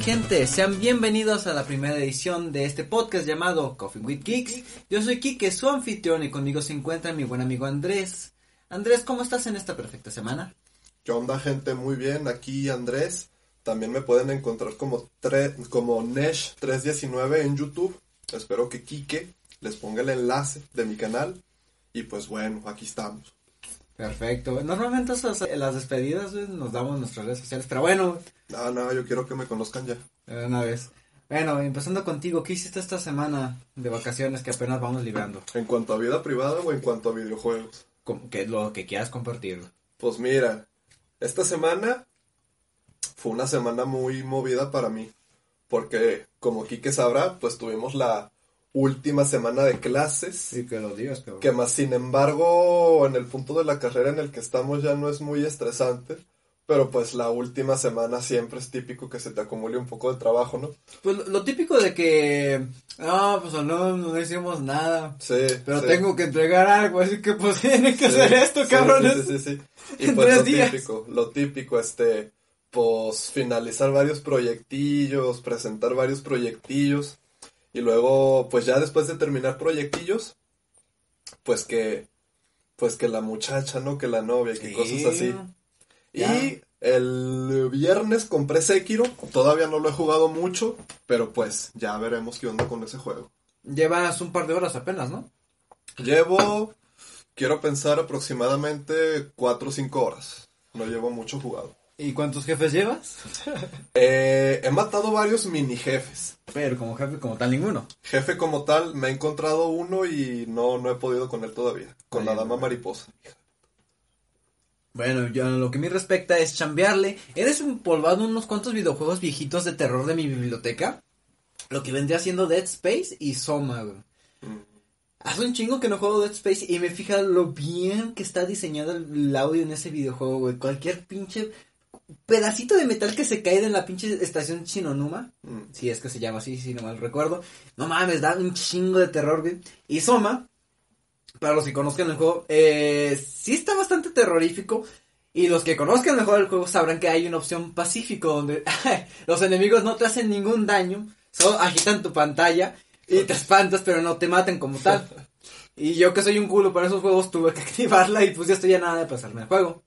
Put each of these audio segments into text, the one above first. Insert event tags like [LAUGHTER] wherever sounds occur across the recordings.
gente? Sean bienvenidos a la primera edición de este podcast llamado Coffee with Geeks. Yo soy Kike, su anfitrión, y conmigo se encuentra mi buen amigo Andrés. Andrés, ¿cómo estás en esta perfecta semana? ¿Qué onda, gente? Muy bien, aquí Andrés. También me pueden encontrar como, como Nesh319 en YouTube. Espero que Kike les ponga el enlace de mi canal. Y pues bueno, aquí estamos. Perfecto. Normalmente en las despedidas nos damos nuestras redes sociales, pero bueno. No, no, yo quiero que me conozcan ya. Una vez. Bueno, empezando contigo, ¿qué hiciste esta semana de vacaciones que apenas vamos librando? ¿En cuanto a vida privada o en cuanto a videojuegos? Que lo que quieras compartir. Pues mira, esta semana fue una semana muy movida para mí. Porque, como Kike sabrá, pues tuvimos la última semana de clases. Sí, que lo digas, cabrón. Que más sin embargo, en el punto de la carrera en el que estamos ya no es muy estresante. Pero pues la última semana siempre es típico que se te acumule un poco de trabajo, ¿no? Pues lo típico de que, ah, pues no, no hicimos nada. Sí. Pero tengo que entregar algo, así que pues [LAUGHS] tiene que hacer esto, cabrones. Sí, sí, sí. [LAUGHS] Y pues lo típico, lo típico, este, pues finalizar varios proyectillos, presentar varios proyectillos. Y luego, pues ya después de terminar proyectillos, pues que, pues que la muchacha, ¿no? Que la novia, que cosas así. Y el viernes compré Sekiro, todavía no lo he jugado mucho, pero pues ya veremos qué onda con ese juego. Llevas un par de horas apenas, ¿no? Llevo, quiero pensar aproximadamente 4 o 5 horas. No llevo mucho jugado. ¿Y cuántos jefes llevas? [LAUGHS] eh, he matado varios mini jefes. Pero como jefe como tal ninguno. Jefe como tal, me he encontrado uno y no, no he podido con él todavía. Con la dama mariposa. Bueno, yo lo que me respecta es chambearle. Eres un polvado unos cuantos videojuegos viejitos de terror de mi biblioteca. Lo que vendría siendo Dead Space y Soma, güey. Mm. Hace un chingo que no juego Dead Space y me fija lo bien que está diseñado el audio en ese videojuego, güey. Cualquier pinche pedacito de metal que se cae en la pinche estación Shinonuma. Mm. Si es que se llama así, si no mal recuerdo. No mames, da un chingo de terror, güey. Y Soma, para los que conozcan el juego, eh, sí está bastante terrorífico. Y los que conozcan el juego sabrán que hay una opción pacífico donde [LAUGHS] los enemigos no te hacen ningún daño, solo agitan tu pantalla y te espantas, pero no te maten como tal. [LAUGHS] Y yo que soy un culo para esos juegos tuve que [LAUGHS] activarla y pues ya estoy ya nada de pasarme el juego.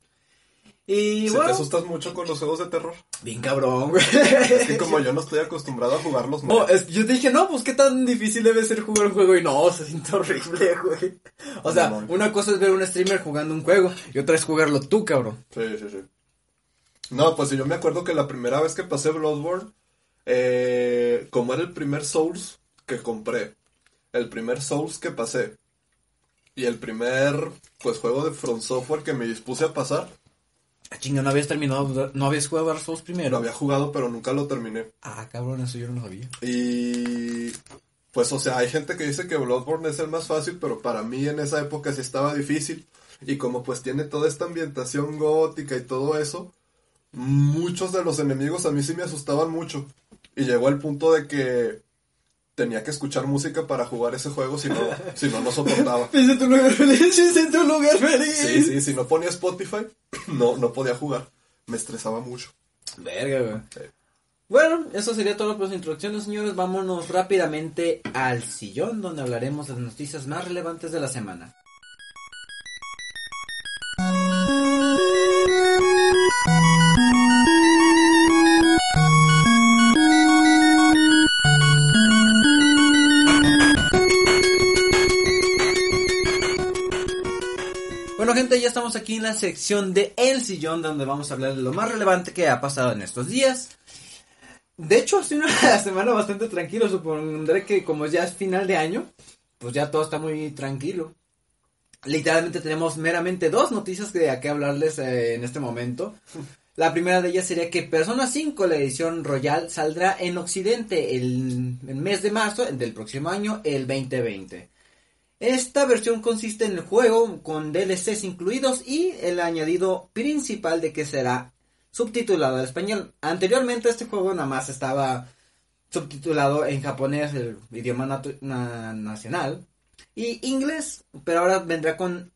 Y ¿Se te asustas mucho con los juegos de terror? Bien cabrón, güey. Es que como yo no estoy acostumbrado a jugarlos, no. yo dije, no, pues qué tan difícil debe ser jugar un juego. Y no, se siente horrible, [LAUGHS] güey. O sea, una cosa es ver un streamer jugando un juego y otra es jugarlo tú, cabrón. Sí, sí, sí. No, pues yo me acuerdo que la primera vez que pasé Bloodborne, eh, como era el primer Souls que compré, el primer Souls que pasé, y el primer, pues, juego de Front Software que me dispuse a pasar, chinga, no habías terminado, no habías jugado Dark Souls primero. Lo había jugado, pero nunca lo terminé. Ah, cabrón, eso yo no lo sabía. Y pues, o sea, hay gente que dice que Bloodborne es el más fácil, pero para mí en esa época sí estaba difícil. Y como pues tiene toda esta ambientación gótica y todo eso, muchos de los enemigos a mí sí me asustaban mucho. Y llegó al punto de que tenía que escuchar música para jugar ese juego, si no, [LAUGHS] si no, no soportaba. Pise tu lugar [LAUGHS] feliz, tu lugar feliz. Sí, sí, si no ponía Spotify, [CLEARS THROAT] no, no podía jugar. Me estresaba mucho. Verga, güey. Bueno, eso sería todo por las introducciones, señores. Vámonos rápidamente al sillón, donde hablaremos de las noticias más relevantes de la semana. Aquí en la sección de El Sillón, donde vamos a hablar de lo más relevante que ha pasado en estos días. De hecho, ha sido una [LAUGHS] semana bastante tranquila, supondré que como ya es final de año, pues ya todo está muy tranquilo. Literalmente tenemos meramente dos noticias de a qué hablarles eh, en este momento. La primera de ellas sería que Persona 5, la edición Royal, saldrá en Occidente el, el mes de marzo del próximo año, el 2020. Esta versión consiste en el juego con DLCs incluidos y el añadido principal de que será subtitulado al español. Anteriormente este juego nada más estaba subtitulado en japonés, el idioma nacional, y inglés, pero ahora vendrá con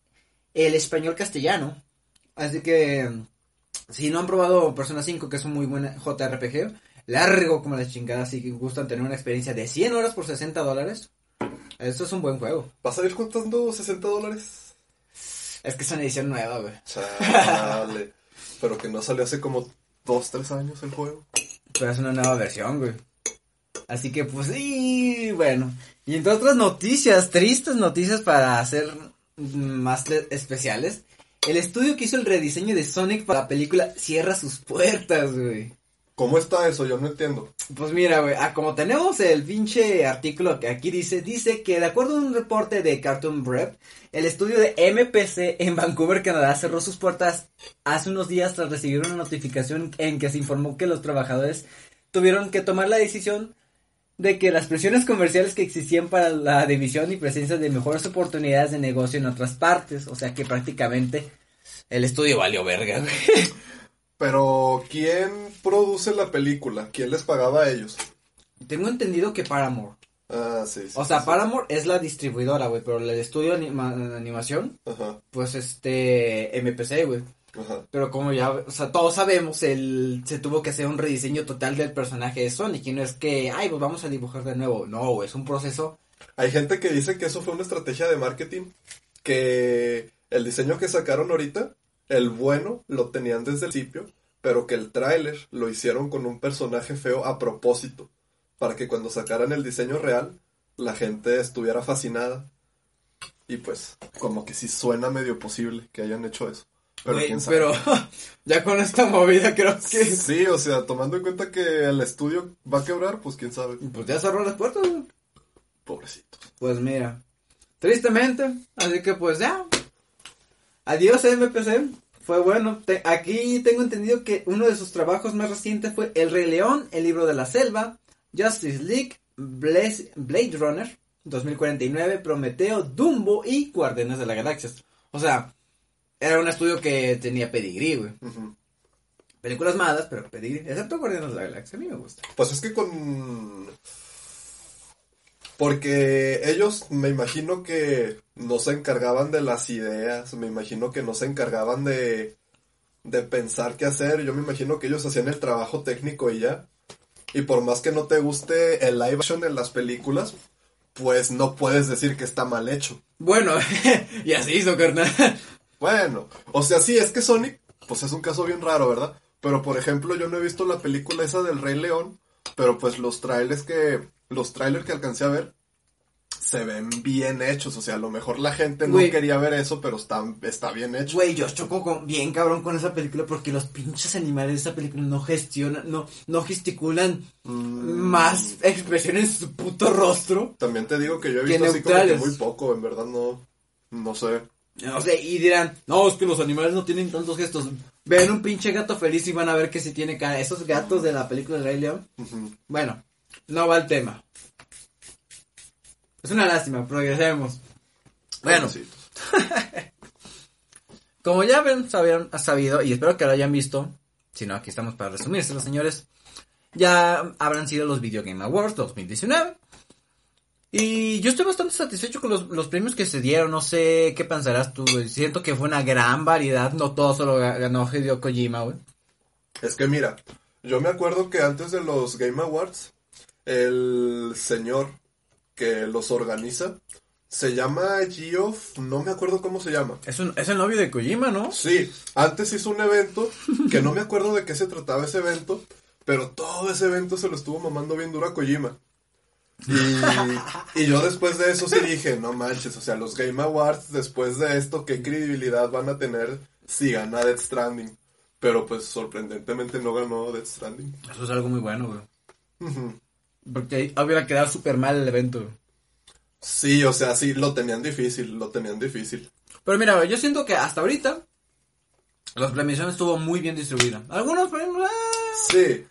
el español castellano. Así que Si no han probado Persona 5, que es un muy buen JRPG, largo como la chingada, si gustan tener una experiencia de 100 horas por 60 dólares, esto es un buen juego. ¿Vas a ir contando 60 dólares? Es que es una edición nueva, güey. Chale. Pero que no salió hace como 2, 3 años el juego. Pero es una nueva versión, güey. Así que pues sí, bueno. Y entre otras noticias, tristes noticias para hacer más especiales. El estudio que hizo el rediseño de Sonic para la película cierra sus puertas, güey. ¿Cómo está eso? Yo no entiendo. Pues mira, güey, ah, como tenemos el pinche artículo que aquí dice, dice que de acuerdo a un reporte de Cartoon Bread, el estudio de MPC en Vancouver, Canadá, cerró sus puertas hace unos días tras recibir una notificación en que se informó que los trabajadores tuvieron que tomar la decisión de que las presiones comerciales que existían para la división y presencia de mejores oportunidades de negocio en otras partes, o sea que prácticamente el estudio valió verga, güey. [LAUGHS] Pero, ¿quién produce la película? ¿Quién les pagaba a ellos? Tengo entendido que Paramore. Ah, sí, sí. O sea, Paramore es la distribuidora, güey, pero el estudio de animación, Ajá. pues este, MPC, güey. Pero como ya, o sea, todos sabemos, el, se tuvo que hacer un rediseño total del personaje de Sonic y no es que, ay, pues vamos a dibujar de nuevo. No, es un proceso. Hay gente que dice que eso fue una estrategia de marketing, que el diseño que sacaron ahorita, el bueno, lo tenían desde el principio, pero que el tráiler lo hicieron con un personaje feo a propósito, para que cuando sacaran el diseño real, la gente estuviera fascinada. Y pues, como que sí suena medio posible que hayan hecho eso. Pero, [LAUGHS] ya con esta movida creo que... Sí, o sea, tomando en cuenta que el estudio va a quebrar, pues quién sabe. Pues ya cerró las puertas. Pobrecitos. Pues mira, tristemente, así que pues ya. Adiós MPC, fue bueno. aquí tengo entendido que uno de sus trabajos más recientes fue El Rey León, El Libro de la Selva, Justice League, Blade Runner, 2049, Prometeo, Dumbo y Guardianes de la Galaxia. O sea, era un estudio que tenía pedigrí, güey. Películas malas, pero pedigrí. Excepto Guardianes de la Galaxia, a mí me gusta. Pues es que con... Porque ellos me imagino que no se encargaban de las ideas, me imagino que no se encargaban de, de pensar qué hacer, yo me imagino que ellos hacían el trabajo técnico y ya. Y por más que no te guste el live action en las películas, pues no puedes decir que está mal hecho. Bueno, [LAUGHS] y así hizo, carnal. Bueno, o sea, sí, es que Sonic, pues es un caso bien raro, ¿verdad? Pero por ejemplo, yo no he visto la película esa del Rey León, pero pues los trailers que, los trailers que alcancé a ver, se ven bien hechos, o sea, a lo mejor la gente no quería ver eso, pero está, está bien hecho. Güey, yo choco con, bien cabrón con esa película porque los pinches animales de esa película no gestionan, no, no gesticulan mm. más expresión en su puto rostro. También te digo que yo he visto así como que muy poco, en verdad no, no sé. No sé, y dirán, no, es que los animales no tienen tantos gestos. Ven un pinche gato feliz y van a ver que si tiene cara. Esos gatos de la película de Rey León. Bueno, no va el tema. Es una lástima, progresemos. Bueno, [LAUGHS] como ya ven, sabían, sabido, y espero que lo hayan visto, si no, aquí estamos para resumírselo, señores. Ya habrán sido los Video Game Awards 2019. Y yo estoy bastante satisfecho con los, premios que se dieron. No sé qué pensarás tú, Siento que fue una gran variedad. No todo solo ganó Hideo Kojima, güey. Es que mira, yo me acuerdo que antes de los Game Awards, el señor que los organiza se llama Geoff, no me acuerdo cómo se llama. Es, un, es el novio de Kojima, ¿no? Sí, antes hizo un evento que no me acuerdo de qué se trataba ese evento, pero todo ese evento se lo estuvo mamando bien duro a Kojima. Y, yo después de eso sí dije, no manches, o sea, los Game Awards después de esto, ¿qué credibilidad van a tener si gana Death Stranding? Pero pues sorprendentemente no ganó Death Stranding. Eso es algo muy bueno, güey. Porque hubiera quedado súper mal el evento. Sí, o sea, sí, lo tenían difícil, lo tenían difícil. Pero mira, yo siento que hasta ahorita la premiación estuvo muy bien distribuida. Algunos premios... Ah. Sí,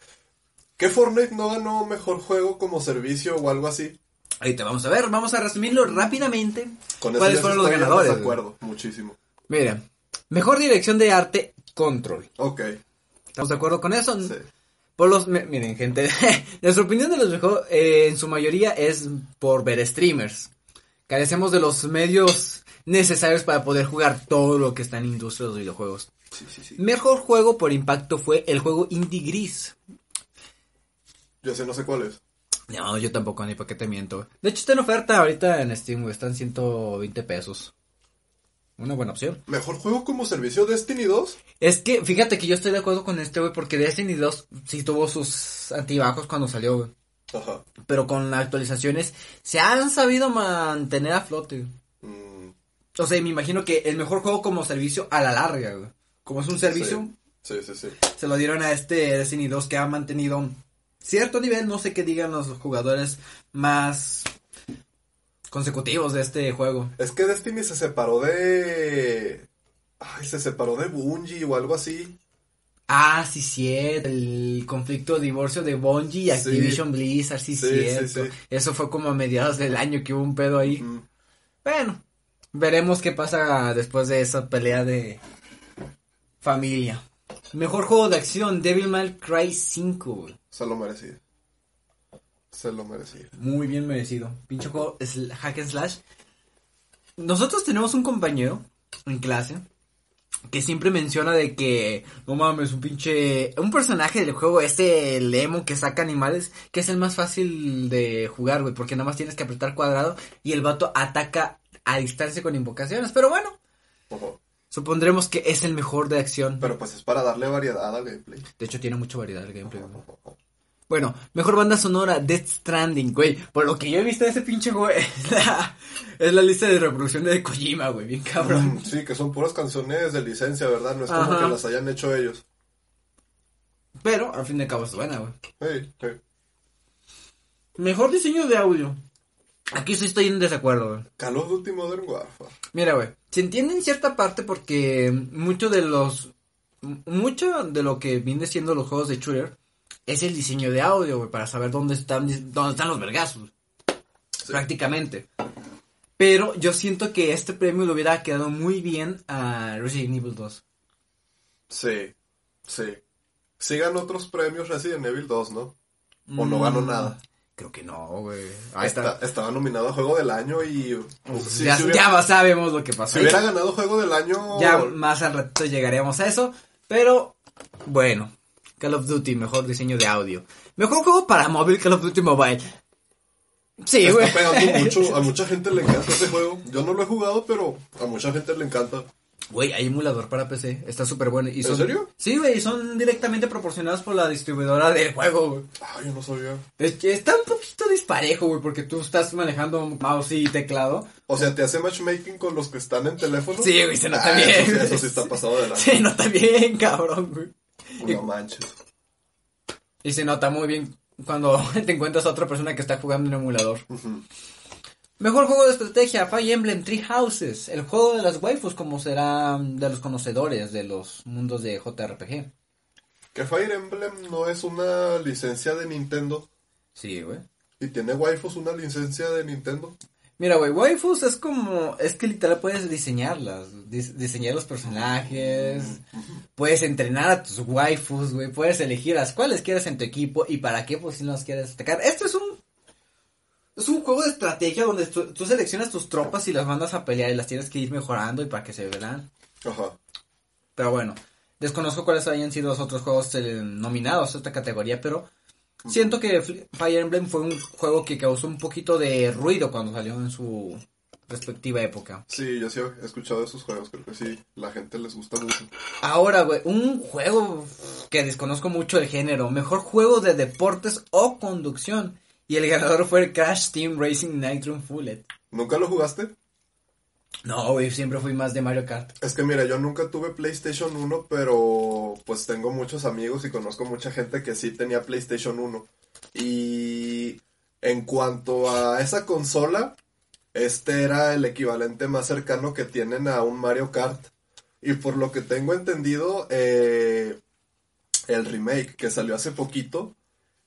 ¿Qué Fortnite no ganó mejor juego como servicio o algo así? Ahí te vamos a ver, vamos a resumirlo rápidamente. ¿Cuáles fueron los ganadores? De acuerdo, muchísimo. Mira, mejor dirección de arte, Control. Ok. ¿Estamos de acuerdo con eso? Sí. Por los, miren, gente, [LAUGHS] nuestra opinión de los mejores, eh, en su mayoría es por ver streamers. Carecemos de los medios necesarios para poder jugar todo lo que está en la industria de los videojuegos. Sí, sí, sí. Mejor juego por impacto fue el juego Indie Gris. Yo sé, no sé cuál es. No, yo tampoco, ni para qué te miento. De hecho, está en oferta ahorita en Steam. Están 120 pesos. Una buena opción. ¿Mejor juego como servicio Destiny 2? Es que, fíjate que yo estoy de acuerdo con este, güey, porque Destiny 2 sí tuvo sus antibajos cuando salió, güey. Ajá. Pero con las actualizaciones se han sabido mantener a flote. Mm, O sea, me imagino que el mejor juego como servicio a la larga, güey. Como es un servicio, sí, sí, sí. se lo dieron a este Destiny 2 que ha mantenido cierto nivel, no sé qué digan los jugadores más consecutivos de este juego. Es que Destiny se separó de... Ay, se separó de Bungie o algo así. Ah, sí, cierto. El conflicto de divorcio de Bungie y Activision Blizzard, sí, Sí, cierto. sí. Eso fue como a mediados del año que hubo un pedo ahí. Mm, Bueno, veremos qué pasa después de esa pelea de familia. Mejor juego de acción, Devil May Cry 5. güey. se lo merecía. Se lo merecía. Muy bien merecido. Pinche juego sl- hack and slash. Nosotros tenemos un compañero en clase que siempre menciona de que, no mames, un pinche, un personaje del juego, este el emo que saca animales, que es el más fácil de jugar, güey, porque nada más tienes que apretar cuadrado y el vato ataca a distancia con invocaciones. Pero bueno, supondremos que es el mejor de acción. Pero pues es para darle variedad al gameplay. De hecho, tiene mucha variedad el gameplay. Bueno, mejor banda sonora, Death Stranding, güey. Por lo que yo he visto de ese pinche juego, [LAUGHS] es la, es la lista de reproducción de Kojima, güey, bien cabrón. Mm, Sí, que son puras canciones de licencia, ¿verdad? No es como que las hayan hecho ellos. Pero, al fin de cabo, es buena, güey. Hey, hey. Mejor diseño de audio. Aquí sí estoy en desacuerdo, güey. Call of Duty Modern Warfare. Mira, güey, se entiende en cierta parte porque mucho de los... Mucho de lo que viene siendo los juegos de shooter es el diseño de audio, güey, para saber dónde están, dónde están los vergazos. Prácticamente. Pero yo siento que este premio le hubiera quedado muy bien a Resident Evil 2. Sí, sí. Ganó otros premios Resident Evil 2, ¿no? O no ganó Mm, nada. Creo que no, güey. Ahí está. Está- estaba nominado a Juego del Año y... Sí, ya, si hubiera, ya sabemos lo que pasó. si hubiera ganado Juego del Año... Ya más al rato llegaremos a eso. Pero, bueno. Call of Duty, mejor diseño de audio. Mejor juego para móvil, Call of Duty Mobile. Sí, güey. Está pegando mucho, [LAUGHS] a mucha gente le encanta ese juego. Yo no lo he jugado, pero a mucha gente le encanta. Güey, hay emulador para PC. Está súper bueno. Y ¿En son- serio? Sí, güey, y son directamente proporcionados por la distribuidora del juego, güey. Ay, yo no sabía. Es que está un poquito disparejo, güey, porque tú estás manejando mouse y teclado. O sea, ¿te hace matchmaking con los que están en teléfono? Sí, güey, se nota Ah, bien. Eso, sí- eso sí está pasado de [LAUGHS] la... Se nota bien, cabrón, güey. No manches. Y se nota muy bien cuando [LAUGHS] te encuentras a otra persona que está jugando en emulador. Ujú. Mejor juego de estrategia, Fire Emblem Three Houses. El juego de las waifus, como será de los conocedores de los mundos de JRPG. Que Fire Emblem no es una licencia de Nintendo. Sí, güey. Y tiene waifus una licencia de Nintendo. Mira, güey, waifus es como, es que literal puedes diseñarlas, dis- diseñar los personajes, puedes entrenar a tus waifus, güey, puedes elegir las cuales quieres en tu equipo y para qué posiciones quieres atacar. Esto es un, es un juego de estrategia donde tú, tú seleccionas tus tropas y las mandas a pelear y las tienes que ir mejorando y para que se verán. Ajá. Pero bueno, desconozco cuáles hayan sido los otros juegos eh, nominados a esta categoría, pero siento que Fire Emblem fue un juego que causó un poquito de ruido cuando salió en su respectiva época. Sí, yo sí he escuchado esos juegos. Creo que sí, la gente les gusta mucho. Ahora, güey, un juego que desconozco mucho el género, mejor juego de deportes o conducción. Y el ganador fue el Crash Team Racing Nitro Fullet. ¿Nunca lo jugaste? No, güey, siempre fui más de Mario Kart. Es que mira, yo nunca tuve PlayStation 1, pero pues tengo muchos amigos y conozco mucha gente que sí tenía PlayStation 1. Y en cuanto a esa consola, este era el equivalente más cercano que tienen a un Mario Kart. Y por lo que tengo entendido, eh, el remake que salió hace poquito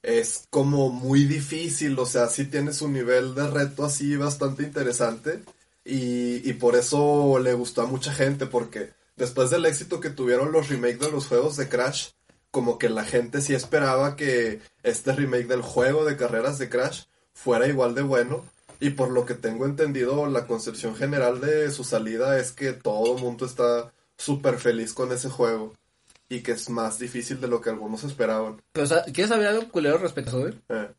es como muy difícil, o sea, sí tiene su nivel de reto así bastante interesante. Y, y por eso le gustó a mucha gente, porque después del éxito que tuvieron los remakes de los juegos de Crash, como que la gente sí esperaba que este remake del juego de carreras de Crash fuera igual de bueno. Y por lo que tengo entendido, la concepción general de su salida es que todo el mundo está súper feliz con ese juego. Y que es más difícil de lo que algunos esperaban. Pero, ¿quieres saber algo culero respecto a eso? Eh,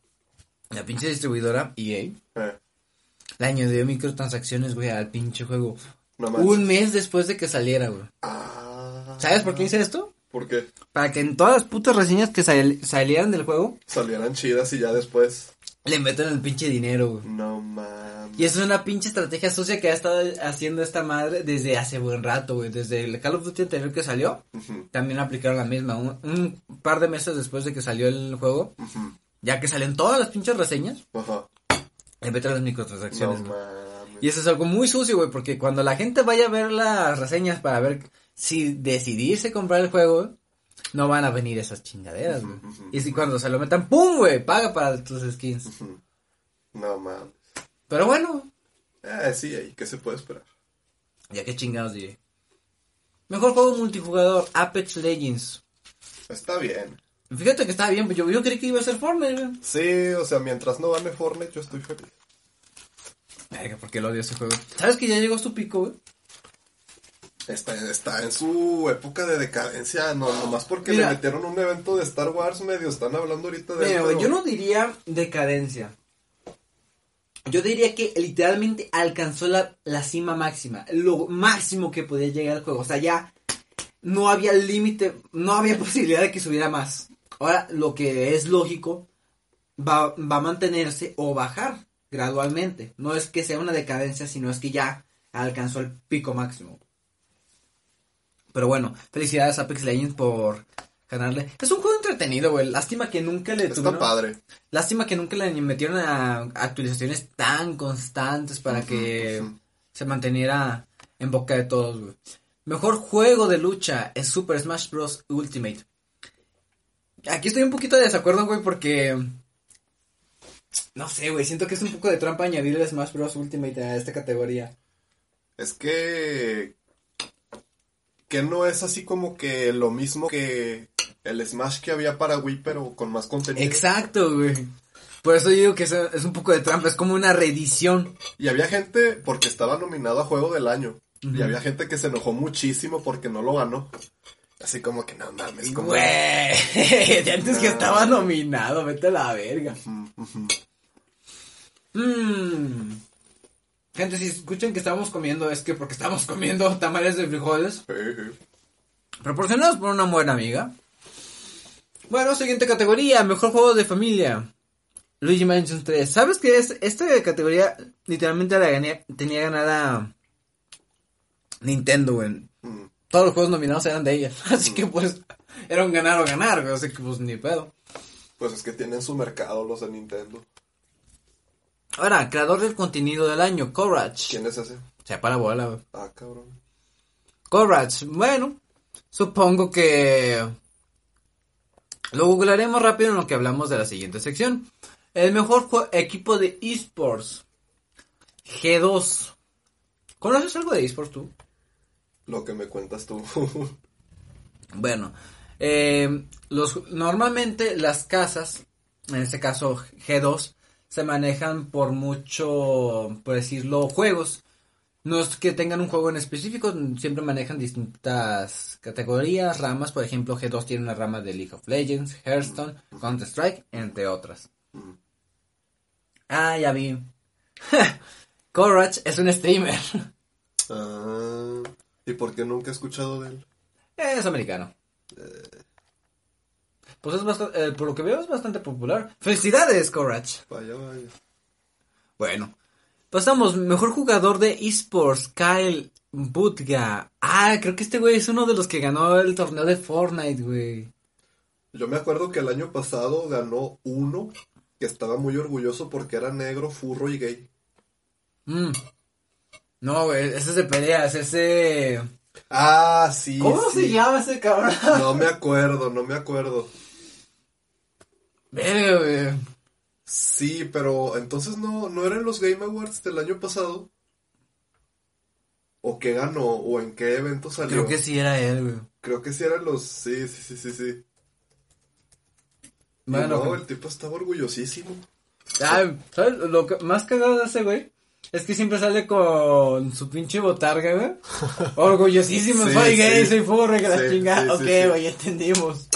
La pinche distribuidora EA eh, le añadió microtransacciones, güey, al pinche juego. no. Un mes después de que saliera, güey. Ah. ¿Sabes por qué hice esto? ¿Por qué? Para que en todas las putas reseñas que sal- salieran del juego, Salieran chidas y ya después. le metan el pinche dinero, güey. No mames. Y es una pinche estrategia sucia que ha estado haciendo esta madre desde hace buen rato, güey. Desde el Call of Duty anterior que salió, también aplicaron la misma. Un, un par de meses después de que salió el juego, ya que salen todas las pinches reseñas, Ajá. Le meten las No microtransacciones. mames. Y eso es algo muy sucio, güey, porque cuando la gente vaya a ver las reseñas para ver si decidirse comprar el juego, no van a venir esas chingaderas, güey. Y si cuando se lo metan, ¡pum, güey! Paga para tus skins. No mames. Pero bueno, Eh, sí, ahí, ¿qué se puede esperar? ya que chingados diré. Mejor juego multijugador, Apex Legends. Está bien. Fíjate que estaba bien, pues yo, yo creí que iba a ser Fortnite, güey. Sí, o sea, mientras no gane Fortnite, yo estoy feliz. Verga, ¿por qué lo odio ese juego? ¿Sabes que ya llegó a su pico, güey? Está, está en su época de decadencia, no, nomás porque Mira. le metieron un evento de Star Wars medio, están hablando ahorita de Mira, pero- yo no diría decadencia. Yo diría que literalmente alcanzó la, la cima máxima, lo máximo que podía llegar al juego. O sea, ya no había límite, no había [LAUGHS] posibilidad de que subiera más. Ahora, lo que es lógico, va, va a mantenerse o bajar gradualmente. No es que sea una decadencia, sino es que ya alcanzó el pico máximo. Pero bueno, felicidades a Apex Legends por ganarle. Es un juego entretenido, güey. Lástima que nunca le Está tuvieron... padre. Lástima que nunca le metieron a actualizaciones tan constantes para que ujú. se manteniera en boca de todos, güey. Mejor juego de lucha es Super Smash Bros. Ultimate. Aquí estoy un poquito de desacuerdo, güey, porque... No sé, güey, siento que es un poco de trampa añadirle Smash Bros. Ultimate a esta categoría. Es que... Que no es así como que lo mismo que el Smash que había para Wii, pero con más contenido. Exacto, güey. Por eso digo que es, un poco de trampa, es como una reedición. Y había gente, porque estaba nominado a Juego del Año, y había gente que se enojó muchísimo porque no lo ganó. Así como que no mames, como... Güey, [LAUGHS] de antes que estaba nominado, vete a la verga. Mmm. Gente, si escuchan que estamos comiendo, es que porque estamos comiendo tamales de frijoles proporcionados por una buena amiga. Bueno, siguiente categoría, mejor juego de familia. Luigi Mansion 3. ¿Sabes qué es? Esta categoría literalmente la gané, tenía ganada Nintendo, güey. Todos los juegos nominados eran de ella. [LAUGHS] Así que pues era un ganar o ganar, güey. Así que pues ni pedo. Pues es que tienen su mercado los de Nintendo. Ahora, creador del contenido del año, Courage. ¿Quién es ese? Se para bola, güey. Ah, cabrón. Courage, bueno, supongo que lo googlaremos rápido en lo que hablamos de la siguiente sección. El mejor equipo de esports, G2. ¿Conoces algo de esports tú? Lo que me cuentas tú. [LAUGHS] Bueno, eh, los, normalmente las casas, en este caso G2, se manejan por mucho, por decirlo, juegos. No es que tengan un juego en específico, siempre manejan distintas categorías, ramas. Por ejemplo, G2 tiene una rama de League of Legends, Hearthstone, Counter-Strike, entre otras. Ah, ya vi. [LAUGHS] Courage es un streamer. ah, ¿Y por qué nunca he escuchado de él? Es americano. Pues es bastante, por lo que veo es bastante popular. ¡Felicidades, Courage! Vaya, vaya. Bueno, pasamos. Mejor jugador de esports, Kyle Butga. Ah, creo que este güey es uno de los que ganó el torneo de Fortnite, güey. Yo me acuerdo que el año pasado ganó uno que estaba muy orgulloso porque era negro, furro y gay. Mm. No, güey, ese es de peleas, ese... Ah, sí. ¿Cómo sí. se llama ese cabrón? No me acuerdo, no me acuerdo. Verga, güey. Sí, pero entonces no, no eran los Game Awards del año pasado. ¿O qué ganó? ¿O en qué evento salió? Creo que sí era él, güey. Creo que sí eran los. Sí, sí, sí, sí, sí. Bueno, no, el tipo estaba orgullosísimo. Ah, ¿sabes? Lo que- más cagado de ese güey Es que siempre sale con su pinche botarga, güey. [LAUGHS] Orgullosísimo, soy gay, soy furry, que la chingada. ok, güey, entendimos.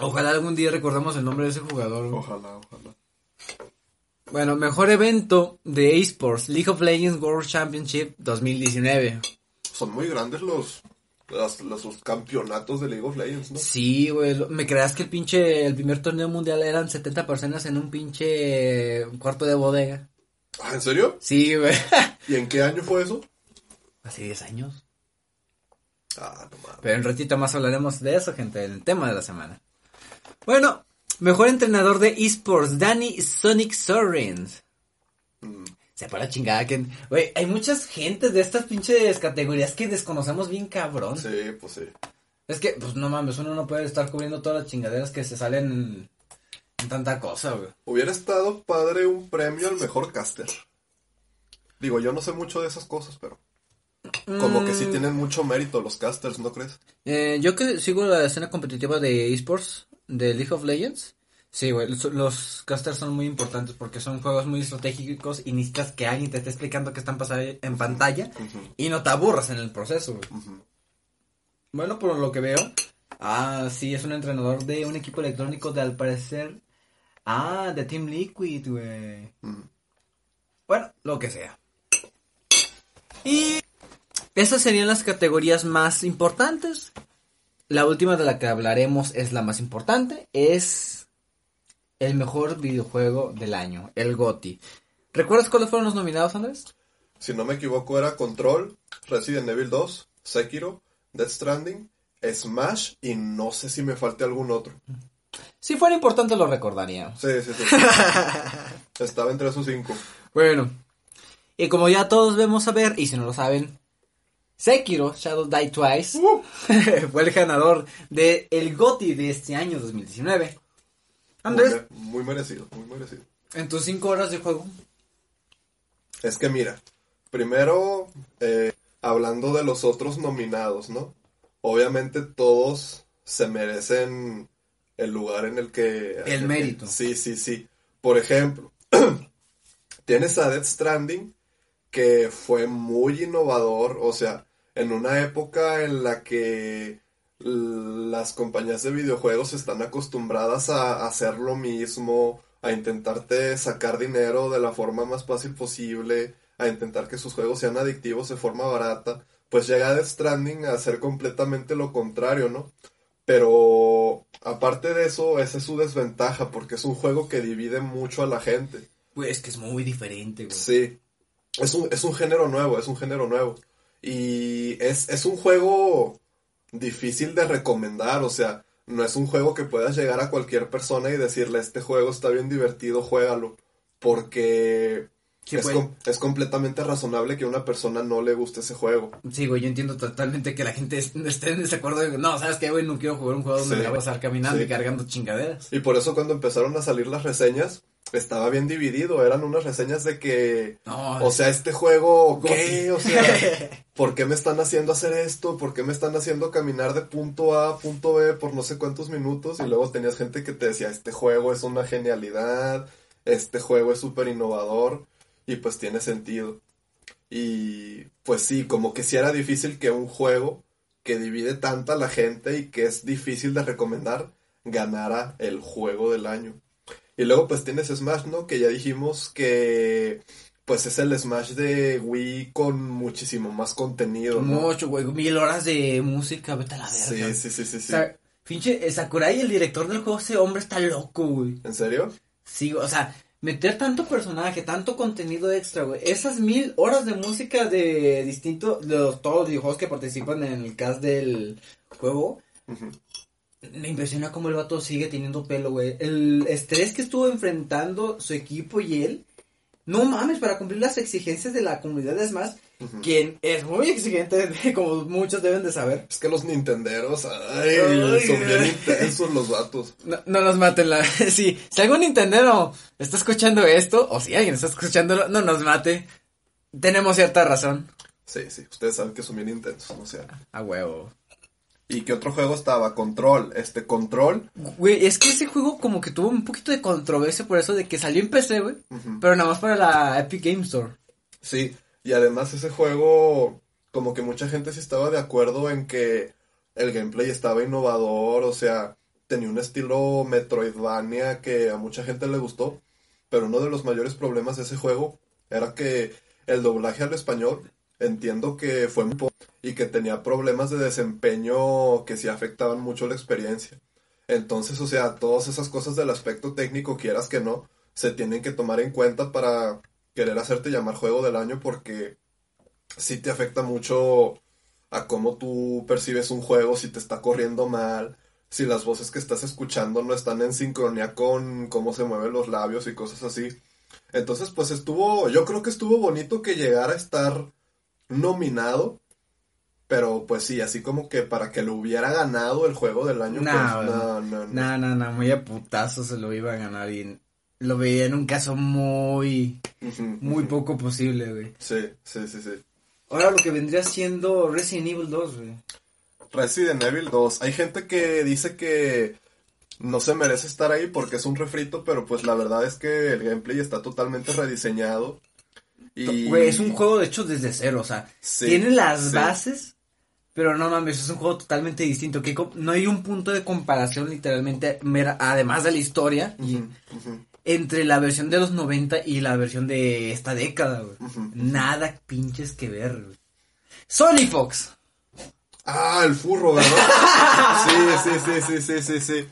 Ojalá algún día recordemos el nombre de ese jugador. Ojalá, ojalá. Bueno, mejor evento de esports, League of Legends World Championship 2019. Son muy grandes los, los, campeonatos de League of Legends, ¿no? Sí, güey, me creas que el pinche, el primer torneo mundial eran 70 personas en un pinche cuarto de bodega. ¿Ah, en serio? Sí, güey. [LAUGHS] ¿Y en qué año fue eso? Hace 10 años. Ah, no mames. Pero en ratito más hablaremos de eso, gente, en el tema de la semana. Bueno, mejor entrenador de esports, Danny Sonic Sorens. Mm. Se para chingada que, güey, hay muchas gente de estas pinches categorías que desconocemos bien cabrón. Sí, pues sí. Es que, pues no mames, uno no puede estar cubriendo todas las chingaderas que se salen en, tanta cosa, güey. Hubiera estado padre un premio al mejor caster. Digo, yo no sé mucho de esas cosas, pero. Como que sí mm. tienen mucho mérito los casters, ¿no crees? Eh, yo que sigo la escena competitiva de esports, de League of Legends. Sí, güey, los, casters son muy importantes porque son juegos muy estratégicos y necesitas que alguien te esté explicando qué están pasando en pantalla y no te aburras en el proceso, güey. Bueno, por lo que veo, ah, sí, es un entrenador de un equipo electrónico de al parecer, ah, de Team Liquid, güey. Bueno, lo que sea. Y esas serían las categorías más importantes. La última de la que hablaremos es la más importante, es el mejor videojuego del año, el GOTI. ¿Recuerdas cuáles fueron los nominados, Andrés? Si no me equivoco era Control, Resident Evil 2, Sekiro, Death Stranding, Smash y no sé si me falte algún otro. Si fuera importante lo recordaría. Sí, sí, sí. [LAUGHS] Estaba entre esos cinco. Bueno, y como ya todos vemos a ver, y si no lo saben, Sekiro Shadow Die Twice uh. [LAUGHS] fue el ganador del el GOTY de este año 2019. Andrés. Muy, merecido, muy merecido. En tus cinco horas de juego. Es que mira, primero, eh, hablando de los otros nominados, ¿no? Obviamente todos se merecen el lugar en el que... El mérito. sí, sí, sí. Por ejemplo, [CLEARS THROAT] tienes a Death Stranding, que fue muy innovador, o sea, en una época en la que las compañías de videojuegos están acostumbradas a hacer lo mismo, a intentarte sacar dinero de la forma más fácil posible, a intentar que sus juegos sean adictivos de forma barata, pues llega Death Stranding a hacer completamente lo contrario, ¿no? Pero aparte de eso, esa es su desventaja, porque es un juego que divide mucho a la gente. Pues es que es muy diferente, güey. Sí. Es un, es un género nuevo, es un género nuevo. Y es, es un juego difícil de recomendar, o sea, no es un juego que puedas llegar a cualquier persona y decirle, este juego está bien divertido, juégalo, porque es, es, completamente razonable que a una persona no le guste ese juego. Sí, güey, yo entiendo totalmente que la gente esté en desacuerdo de, no, ¿sabes qué, güey? No quiero jugar un juego donde me voy a pasar caminando y cargando chingaderas. Y por eso cuando empezaron a salir las reseñas, estaba bien dividido, eran unas reseñas de que, o sea, este juego, ¿qué? O sea, [LAUGHS] ¿por qué me están haciendo hacer esto? ¿Por qué me están haciendo caminar de punto A a punto B por no sé cuántos minutos? Y luego tenías gente que te decía, este juego es una genialidad, este juego es súper innovador, y pues tiene sentido. Y pues sí, como que sí era difícil que un juego que divide tanta la gente y que es difícil de recomendar ganara el juego del año. Y luego pues tienes Smash, ¿no? Que ya dijimos que pues es el Smash de Wii con muchísimo más contenido. Mucho, güey, mil horas de música, vete a la verga. Sí, sí, sí, sí. O sea, pinche eh, Sakurai, el director del juego, ese hombre está loco, güey. ¿En serio? Sí, o sea, meter tanto personaje, tanto contenido extra, güey. Esas mil horas de música de distinto, de todos los videojuegos que participan en el cast del juego me impresiona cómo el vato sigue teniendo pelo, güey. El estrés que estuvo enfrentando su equipo y él. No mames, para cumplir las exigencias de la comunidad de Smash, quien es muy exigente, [LAUGHS] como muchos deben de saber. Es que los nintenderos, ay, son bien intensos los vatos. No, no nos maten la... [LAUGHS] si, si algún nintendero está escuchando esto, o si alguien está escuchándolo, no nos mate. Tenemos cierta razón. Sí, sí, ustedes saben que son bien intensos, no sea. A huevo. ¿Y qué otro juego estaba? Control. Este, Control. Güey, es que ese juego como que tuvo un poquito de controversia por eso de que salió en PC, güey. Pero nada más para la Epic Game Store. Sí, y además ese juego, como que mucha gente sí estaba de acuerdo en que el gameplay estaba innovador, o sea, tenía un estilo Metroidvania que a mucha gente le gustó. Pero uno de los mayores problemas de ese juego era que el doblaje al español entiendo que fue muy poco y que tenía problemas de desempeño que sí afectaban mucho la experiencia. Entonces, o sea, todas esas cosas del aspecto técnico, quieras que no, se tienen que tomar en cuenta para querer hacerte llamar juego del año porque sí te afecta mucho a cómo tú percibes un juego, si te está corriendo mal, si las voces que estás escuchando no están en sincronía con cómo se mueven los labios y cosas así. Entonces, pues estuvo, yo creo que estuvo bonito que llegara a estar nominado, pero pues sí, así como que para que lo hubiera ganado el juego del año. No, pues, no, no, no, no, no, muy a putazo se lo iba a ganar y lo veía en un caso muy, muy poco posible, güey. Sí, sí, sí, sí. Ahora lo que vendría siendo Resident Evil 2, güey. Resident Evil 2. Hay gente que dice que no se merece estar ahí porque es un refrito, pero pues la verdad es que el gameplay está totalmente rediseñado. Y... es un juego de hecho desde cero, o sea, tiene las bases, pero no mames, es un juego totalmente distinto, que no hay un punto de comparación literalmente, además de la historia, entre la versión de los 90 y la versión de esta década, Nada pinches que ver, Sony Fox. Ah, el furro, ¿verdad? [LAUGHS] sí, sí, sí, sí, sí, sí, sí.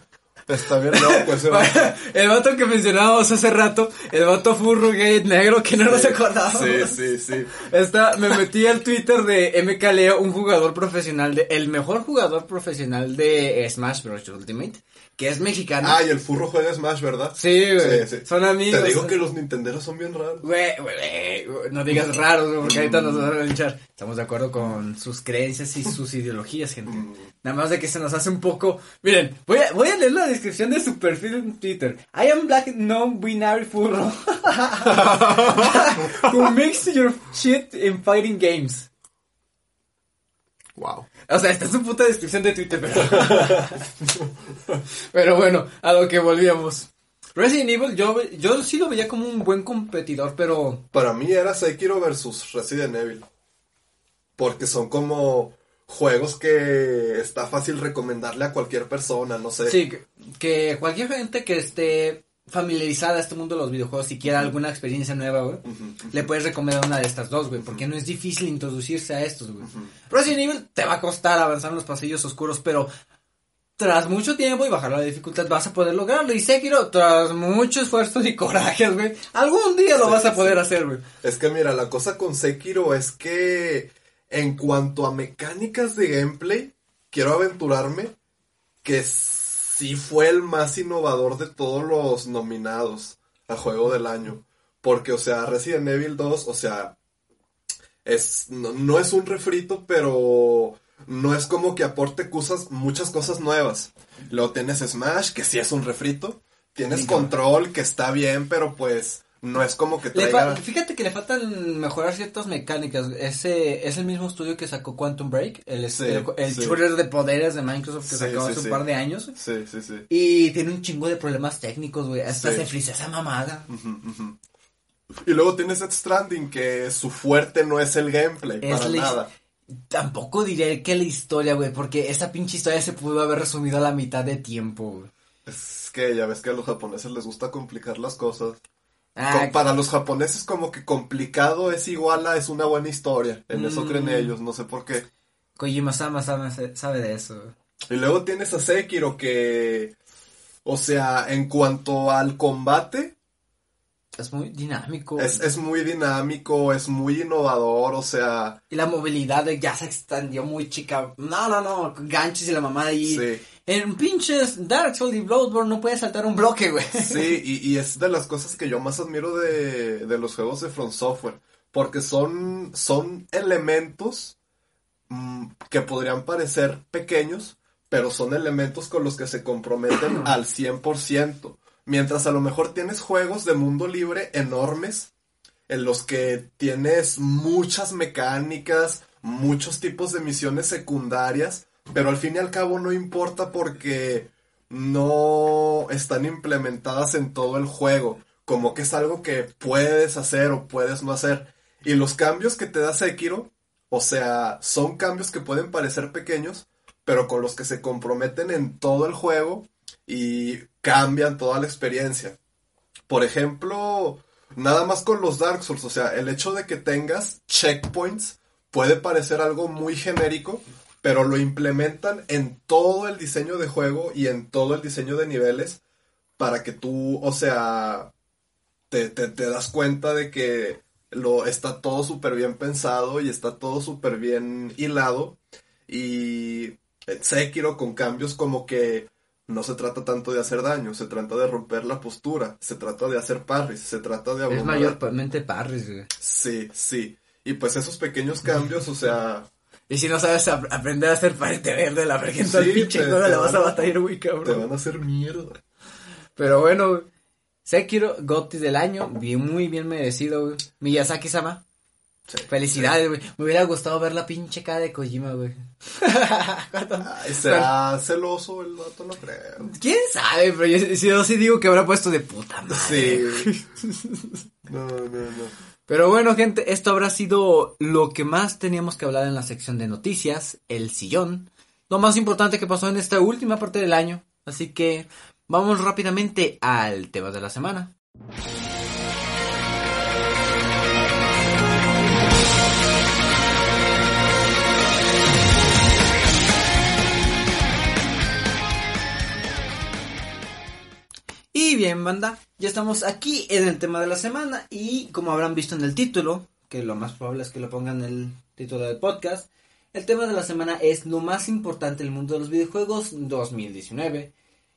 Está bien loco ese vato. el vato que mencionábamos hace rato, el vato furro gay negro que no nos acordábamos. Sí, sí, sí. Está, me metí al Twitter de MK Leo, un jugador profesional de, el mejor jugador profesional de Smash Bros. Ultimate que es mexicano. Ah, y el furro juega Smash, ¿verdad? Sí, güey. Sí, sí. Son amigos. Te digo que los nintenderos son bien raros. Güey, güey, no digas raros, güey, porque ahorita nos van a linchar. Estamos de acuerdo con sus creencias y sus ideologías, gente. Mm. Nada más de que se nos hace un poco... Miren, voy a, voy a leer la descripción de su perfil en Twitter. I am black non-binary furro. [LAUGHS] Who makes your shit in fighting games. Wow. O sea, esta es su puta descripción de Twitter, pero... [LAUGHS] pero bueno, a lo que volvíamos. Resident Evil, yo, yo sí lo veía como un buen competidor, pero... Para mí era Sekiro versus Resident Evil. Porque son como juegos que está fácil recomendarle a cualquier persona, no sé. Sí, que cualquier gente que esté familiarizada a este mundo de los videojuegos, si quiere alguna experiencia nueva, güey, le puedes recomendar una de estas dos, güey, porque no es difícil introducirse a estos, güey. Resident Evil te va a costar avanzar en los pasillos oscuros, pero tras mucho tiempo y bajar la dificultad vas a poder lograrlo. Y Sekiro, tras mucho esfuerzo y coraje, güey, algún día lo vas a poder hacer, güey. Es que mira, la cosa con Sekiro es que en cuanto a mecánicas de gameplay, quiero aventurarme que sí fue el más innovador de todos los nominados a juego del año. Porque, o sea, Resident Evil 2, o sea, es, no, es un refrito, pero no es como que aporte cosas, muchas cosas nuevas. Luego tienes Smash, que sí es un refrito. Tienes Control, que está bien, pero pues no es como que traiga... Fíjate que le faltan mejorar ciertas mecánicas. Ese es el mismo estudio que sacó Quantum Break, el, el, shooter de poderes de Microsoft que sacó hace un par de años. Sí, sí, sí. Y tiene un chingo de problemas técnicos, güey. Hasta se frisa esa mamada. Y luego tienes Death Stranding, que su fuerte no es el gameplay, para nada. Tampoco diré que la historia, güey, porque esa pinche historia se pudo haber resumido a la mitad de tiempo, güey. Es que ya ves que a los japoneses les gusta complicar las cosas. Ah, para los japoneses como que complicado es igual a es una buena historia. En eso creen mm. ellos, no sé por qué. Kojima-sama sabe, de eso. Y luego tienes a Sekiro que... O sea, en cuanto al combate... Es muy dinámico. Es, es muy dinámico, es muy innovador, o sea... Y la movilidad ya se extendió muy chica. No, no, no, ganches y la mamá de ahí. Sí. En pinches Dark Souls y Bloodborne no puedes saltar un bloque, güey. Sí, y, es de las cosas que yo más admiro de, los juegos de From Software. Porque son, son elementos mm, que podrían parecer pequeños, pero son elementos con los que se comprometen [CLEARS THROAT] al 100%. Mientras a lo mejor tienes juegos de mundo libre enormes, en los que tienes muchas mecánicas, muchos tipos de misiones secundarias, pero al fin y al cabo no importa porque no están implementadas en todo el juego, como que es algo que puedes hacer o puedes no hacer. Y los cambios que te da Sekiro, o sea, son cambios que pueden parecer pequeños, pero con los que se comprometen en todo el juego y cambian toda la experiencia. Por ejemplo, nada más con los Dark Souls, o sea, el hecho de que tengas checkpoints puede parecer algo muy genérico, pero lo implementan en todo el diseño de juego y en todo el diseño de niveles para que tú, o sea, te, te, te das cuenta de que lo está todo súper bien pensado y está todo súper bien hilado y Sekiro con cambios como que no se trata tanto de hacer daño, se trata de romper la postura, se trata de hacer parries, se trata de abrumar. Es mayormente parries, güey. Sí, sí. Y pues esos pequeños cambios, o sea... Y si no sabes aprender a hacer parete verde, la verga en el pinche juego la vas a batallar muy cabrón. Te van a hacer mierda. Pero bueno, Sekiro, Gotti del año, bien, muy bien merecido, güey. Miyazaki-sama, Felicidades, güey. Me hubiera gustado ver la pinche cara de Kojima, güey. [LAUGHS] ¿Será celoso el vato? No creo. ¿Quién sabe? Pero yo, yo, sí digo que habrá puesto de puta madre. Sí. no, no, no. Pero bueno, gente, esto habrá sido lo que más teníamos que hablar en la sección de noticias, el sillón. Lo más importante que pasó en esta última parte del año. Así que vamos rápidamente al tema de la semana. Y bien, banda, ya estamos aquí en el tema de la semana y como habrán visto en el título, que lo más probable es que lo pongan en el título del podcast, el tema de la semana es lo más importante del mundo de los videojuegos 2019.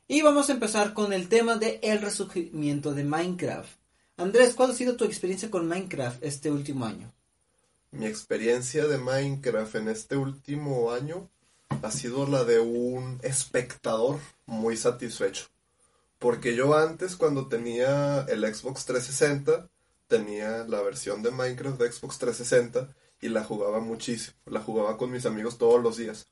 Y vamos a empezar con el tema de el resurgimiento de Minecraft. Andrés, ¿cuál ha sido tu experiencia con Minecraft este último año? Mi experiencia de Minecraft en este último año ha sido la de un espectador muy satisfecho. Porque yo antes, cuando tenía el Xbox 360, tenía la versión de Minecraft de Xbox 360 y la jugaba muchísimo. La jugaba con mis amigos todos los días.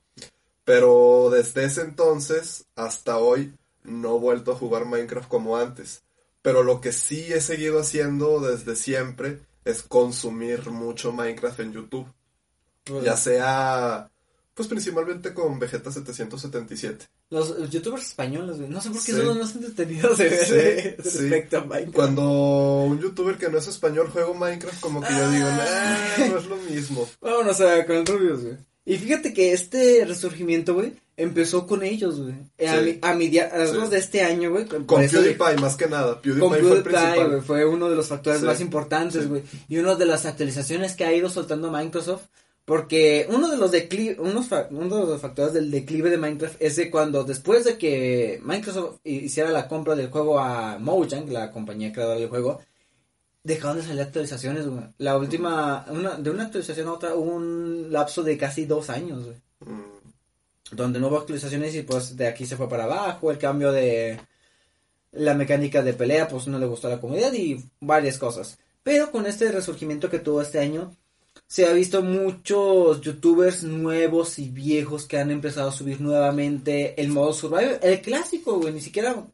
Pero desde ese entonces hasta hoy no he vuelto a jugar Minecraft como antes. Pero lo que sí he seguido haciendo desde siempre es consumir mucho Minecraft en YouTube. Ya sea pues principalmente con Vegeta 777. Los, youtubers españoles, No sé por qué son los más entretenidos de ver respecto a Minecraft. Cuando un youtuber que no es español juega Minecraft, como que yo digo, no es lo mismo. Vámonos a con el Rubius, güey. Y fíjate que este resurgimiento, güey, empezó con ellos, güey. A, mediados de este año, güey. Con PewDiePie, más que nada. PewDiePie, fue el principal. Fue uno de los factores más importantes, güey. Y una de las actualizaciones que ha ido soltando Microsoft porque uno de los uno de los factores del declive de Minecraft es de cuando después de que Microsoft hiciera la compra del juego a Mojang, la compañía creadora del juego, dejaron de salir actualizaciones, güey. La última, de una actualización a otra hubo un lapso de casi dos años, güey. Mm. Donde no hubo actualizaciones y pues de aquí se fue para abajo, el cambio de la mecánica de pelea pues no le gustó a la comunidad y varias cosas. Pero con este resurgimiento que tuvo este año, se ha visto muchos youtubers nuevos y viejos que han empezado a subir nuevamente el modo survival, el clásico, güey, ni siquiera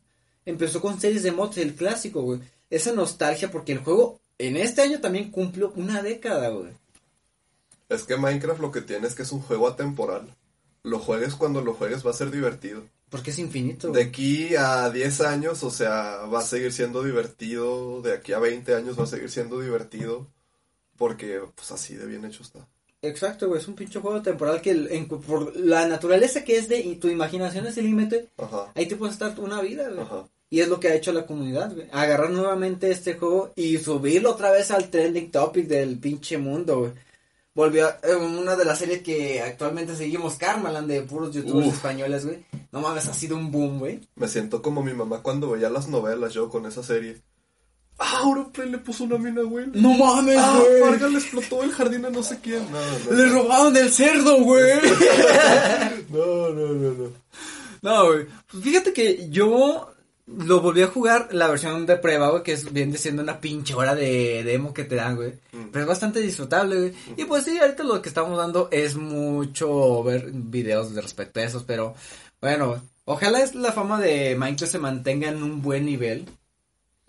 empezó con series de mods, el clásico, güey. Esa nostalgia porque el juego en este año también cumplió una década, güey. Es que Minecraft lo que tiene es que es un juego atemporal. Lo juegues cuando lo juegues va a ser divertido. Porque es infinito. De aquí a 10 años, o sea, va a seguir siendo divertido. De aquí a 20 años va a seguir siendo divertido. Porque, pues así de bien hecho está. Exacto, güey, es un pinche juego temporal que por la naturaleza que es de y tu imaginación es el límite, ahí te puedes estar una vida, güey. Y es lo que ha hecho la comunidad, güey. Agarrar nuevamente este juego y subirlo otra vez al trending topic del pinche mundo, güey. Volvió a, eh, una de las series que actualmente seguimos, Karmaland, de puros youtubers españoles, güey. No mames, ha sido un boom, güey. Me siento como mi mamá cuando veía las novelas yo con esa serie. Ah, Auronplay le puso una mina, güey. No mames, ah, güey. le explotó el jardín a no sé quién. le robaron el cerdo, güey. [LAUGHS] no, no, no, no. No, güey. Fíjate que yo lo volví a jugar la versión de prueba, güey, que es viene siendo una pinche hora de demo que te dan, güey. Mm. Pero es bastante disfrutable, güey. Y pues sí, ahorita lo que estamos dando es mucho ver videos de respecto a esos, pero bueno, ojalá es la fama de Minecraft se mantenga en un buen nivel.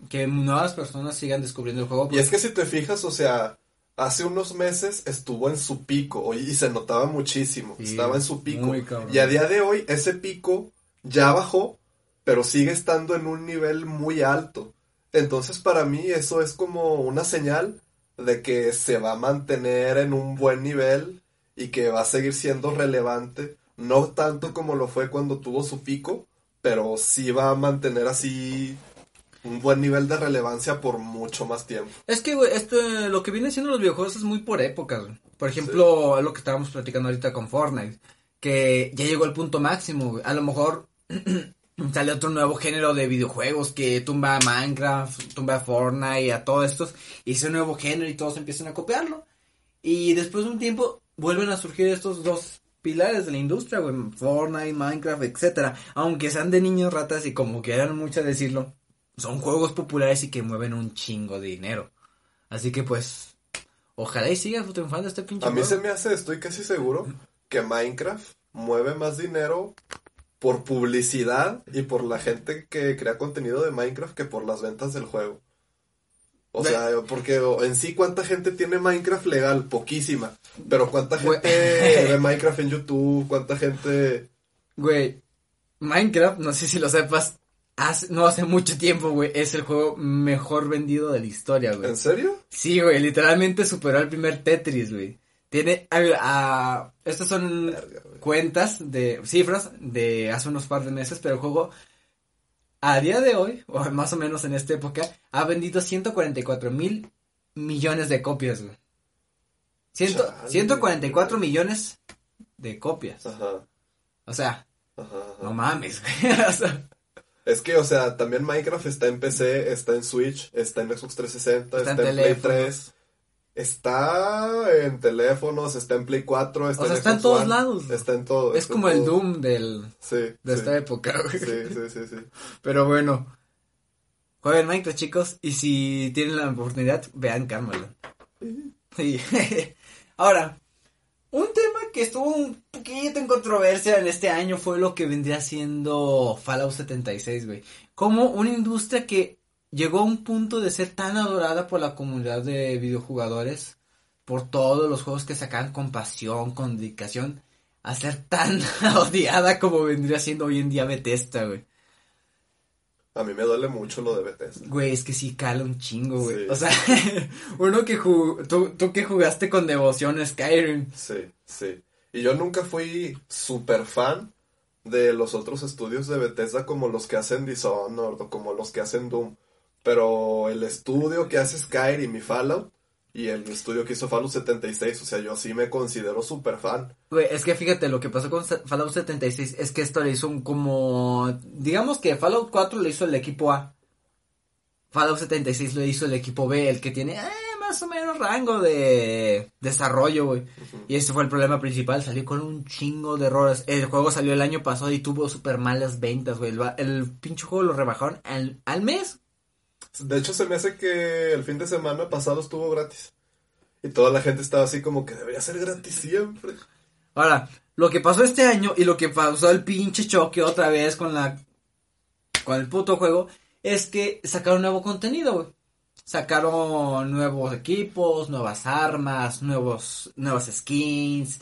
Que nuevas personas sigan descubriendo el juego. Y es que si te fijas, o sea, hace unos meses estuvo en su pico y se notaba muchísimo. Sí, estaba en su pico. Y a día de hoy ese pico ya bajó, pero sigue estando en un nivel muy alto. Entonces para mí eso es como una señal de que se va a mantener en un buen nivel y que va a seguir siendo relevante. No tanto como lo fue cuando tuvo su pico, pero sí va a mantener así un buen nivel de relevancia por mucho más tiempo. Es que, güey, este, lo que viene siendo los videojuegos es muy por épocas, güey. Por ejemplo, lo que estábamos platicando ahorita con Fortnite, que ya llegó al punto máximo, güey. A lo mejor [CLEARS THROAT] sale otro nuevo género de videojuegos que tumba a Minecraft, tumba a Fortnite y a todos estos, y ese nuevo género y todos empiezan a copiarlo. Y después de un tiempo vuelven a surgir estos dos pilares de la industria, güey, Fortnite, Minecraft, etcétera. Aunque sean de niños ratas y como quieran mucho decirlo, son juegos populares y que mueven un chingo de dinero. Así que pues, ojalá y siga triunfando este pinche A mí juego. se me hace, estoy casi seguro, que Minecraft mueve más dinero por publicidad y por la gente que crea contenido de Minecraft que por las ventas del juego. O sea, porque en sí, ¿cuánta gente tiene Minecraft legal? Poquísima. Pero ¿cuánta gente ve [LAUGHS] Minecraft en YouTube? ¿Cuánta gente...? Güey, Minecraft, no sé si lo sepas, hace, no hace mucho tiempo, güey, es el juego mejor vendido de la historia, güey. ¿En serio? Sí, güey, literalmente superó al primer Tetris, güey. Tiene, a, a- estas son Verga, cuentas de cifras de hace unos par de meses, pero el juego a día de hoy, o más o menos en esta época, ha vendido 144 mil millones de copias, güey. Ciento, Chale, 144 güey. millones de copias. Ajá, O sea, ajá, ajá. no mames, güey. [LAUGHS] O sea, Es que, o sea, también Minecraft está en PC, está en Switch, está en Xbox 360, Está está, en en, Play teléfono. 3, está en teléfonos, está en Play 4, está O sea, en está en todos One, lados. Está en todo. es como el. Doom del, Sí, de sí, esta época, güey. sí, sí, sí, sí. Pero bueno, jueguen Minecraft, chicos, y si tienen la oportunidad, vean Carmelon. Sí. [LAUGHS] Ahora, un tema que estuvo un poquito en controversia en este año fue lo que vendría siendo Fallout 76, güey. Como una industria que llegó a un punto de ser tan adorada por la comunidad de videojugadores, por todos los juegos que sacaban con pasión, con dedicación, a ser tan [LAUGHS] odiada como vendría siendo hoy en día Bethesda, güey. A mí me duele mucho lo de Bethesda. Güey, es que sí cala un chingo, güey. Sí. O sea, [LAUGHS] uno que jugó, tú, tú que jugaste con devoción Skyrim. Sí, sí. Y yo nunca fui súper fan de los otros estudios de Bethesda como los que hacen Dishonored o como los que hacen Doom. Pero el estudio que hace Skyrim y Fallout y el estudio que hizo Fallout 76, o sea, yo sí me considero súper fan. Güey, es que fíjate, lo que pasó con Fallout 76 es que esto le hizo un como, digamos que Fallout 4 lo hizo el equipo A. Fallout 76 lo hizo el equipo B, el que tiene eh, más o menos rango de desarrollo, güey. Y ese fue el problema principal, salió con un chingo de errores. El juego salió el año pasado y tuvo súper malas ventas, güey. El, el pinche juego lo rebajaron al, al mes. De hecho, se me hace que el fin de semana pasado estuvo gratis. Y toda la gente estaba así como que debería ser gratis siempre. Ahora, lo que pasó este año y lo que pasó el pinche choque otra vez con la con el puto juego es que sacaron nuevo contenido, güey. Sacaron nuevos equipos, nuevas armas, nuevos nuevas skins,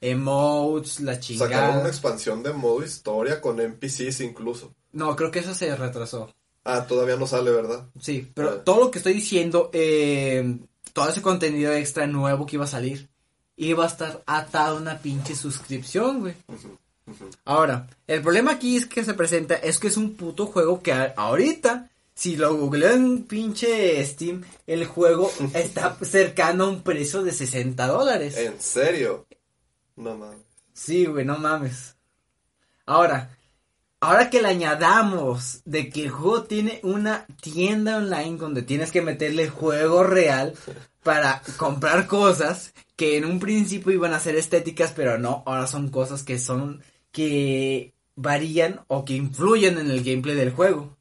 emotes, la Sacaron una chingada. expansión de modo historia con NPCs incluso. No, creo que eso se retrasó. Ah, todavía no sale, ¿verdad? Sí, pero Ah. todo lo que estoy diciendo, eh, todo ese contenido extra nuevo que iba a salir, iba a estar atado a una pinche suscripción, güey. Ahora, el problema aquí es que se presenta es que es un puto juego que a- ahorita, si lo googleo en pinche Steam, el juego [LAUGHS] está cercano a un precio de 60 dólares. ¿En serio? No mames. Sí, güey, no mames. Ahora, ahora que le añadamos de que el juego tiene una tienda online donde tienes que meterle juego real para comprar cosas que en un principio iban a ser estéticas, pero no, ahora son cosas que son que varían o que influyen en el gameplay del juego.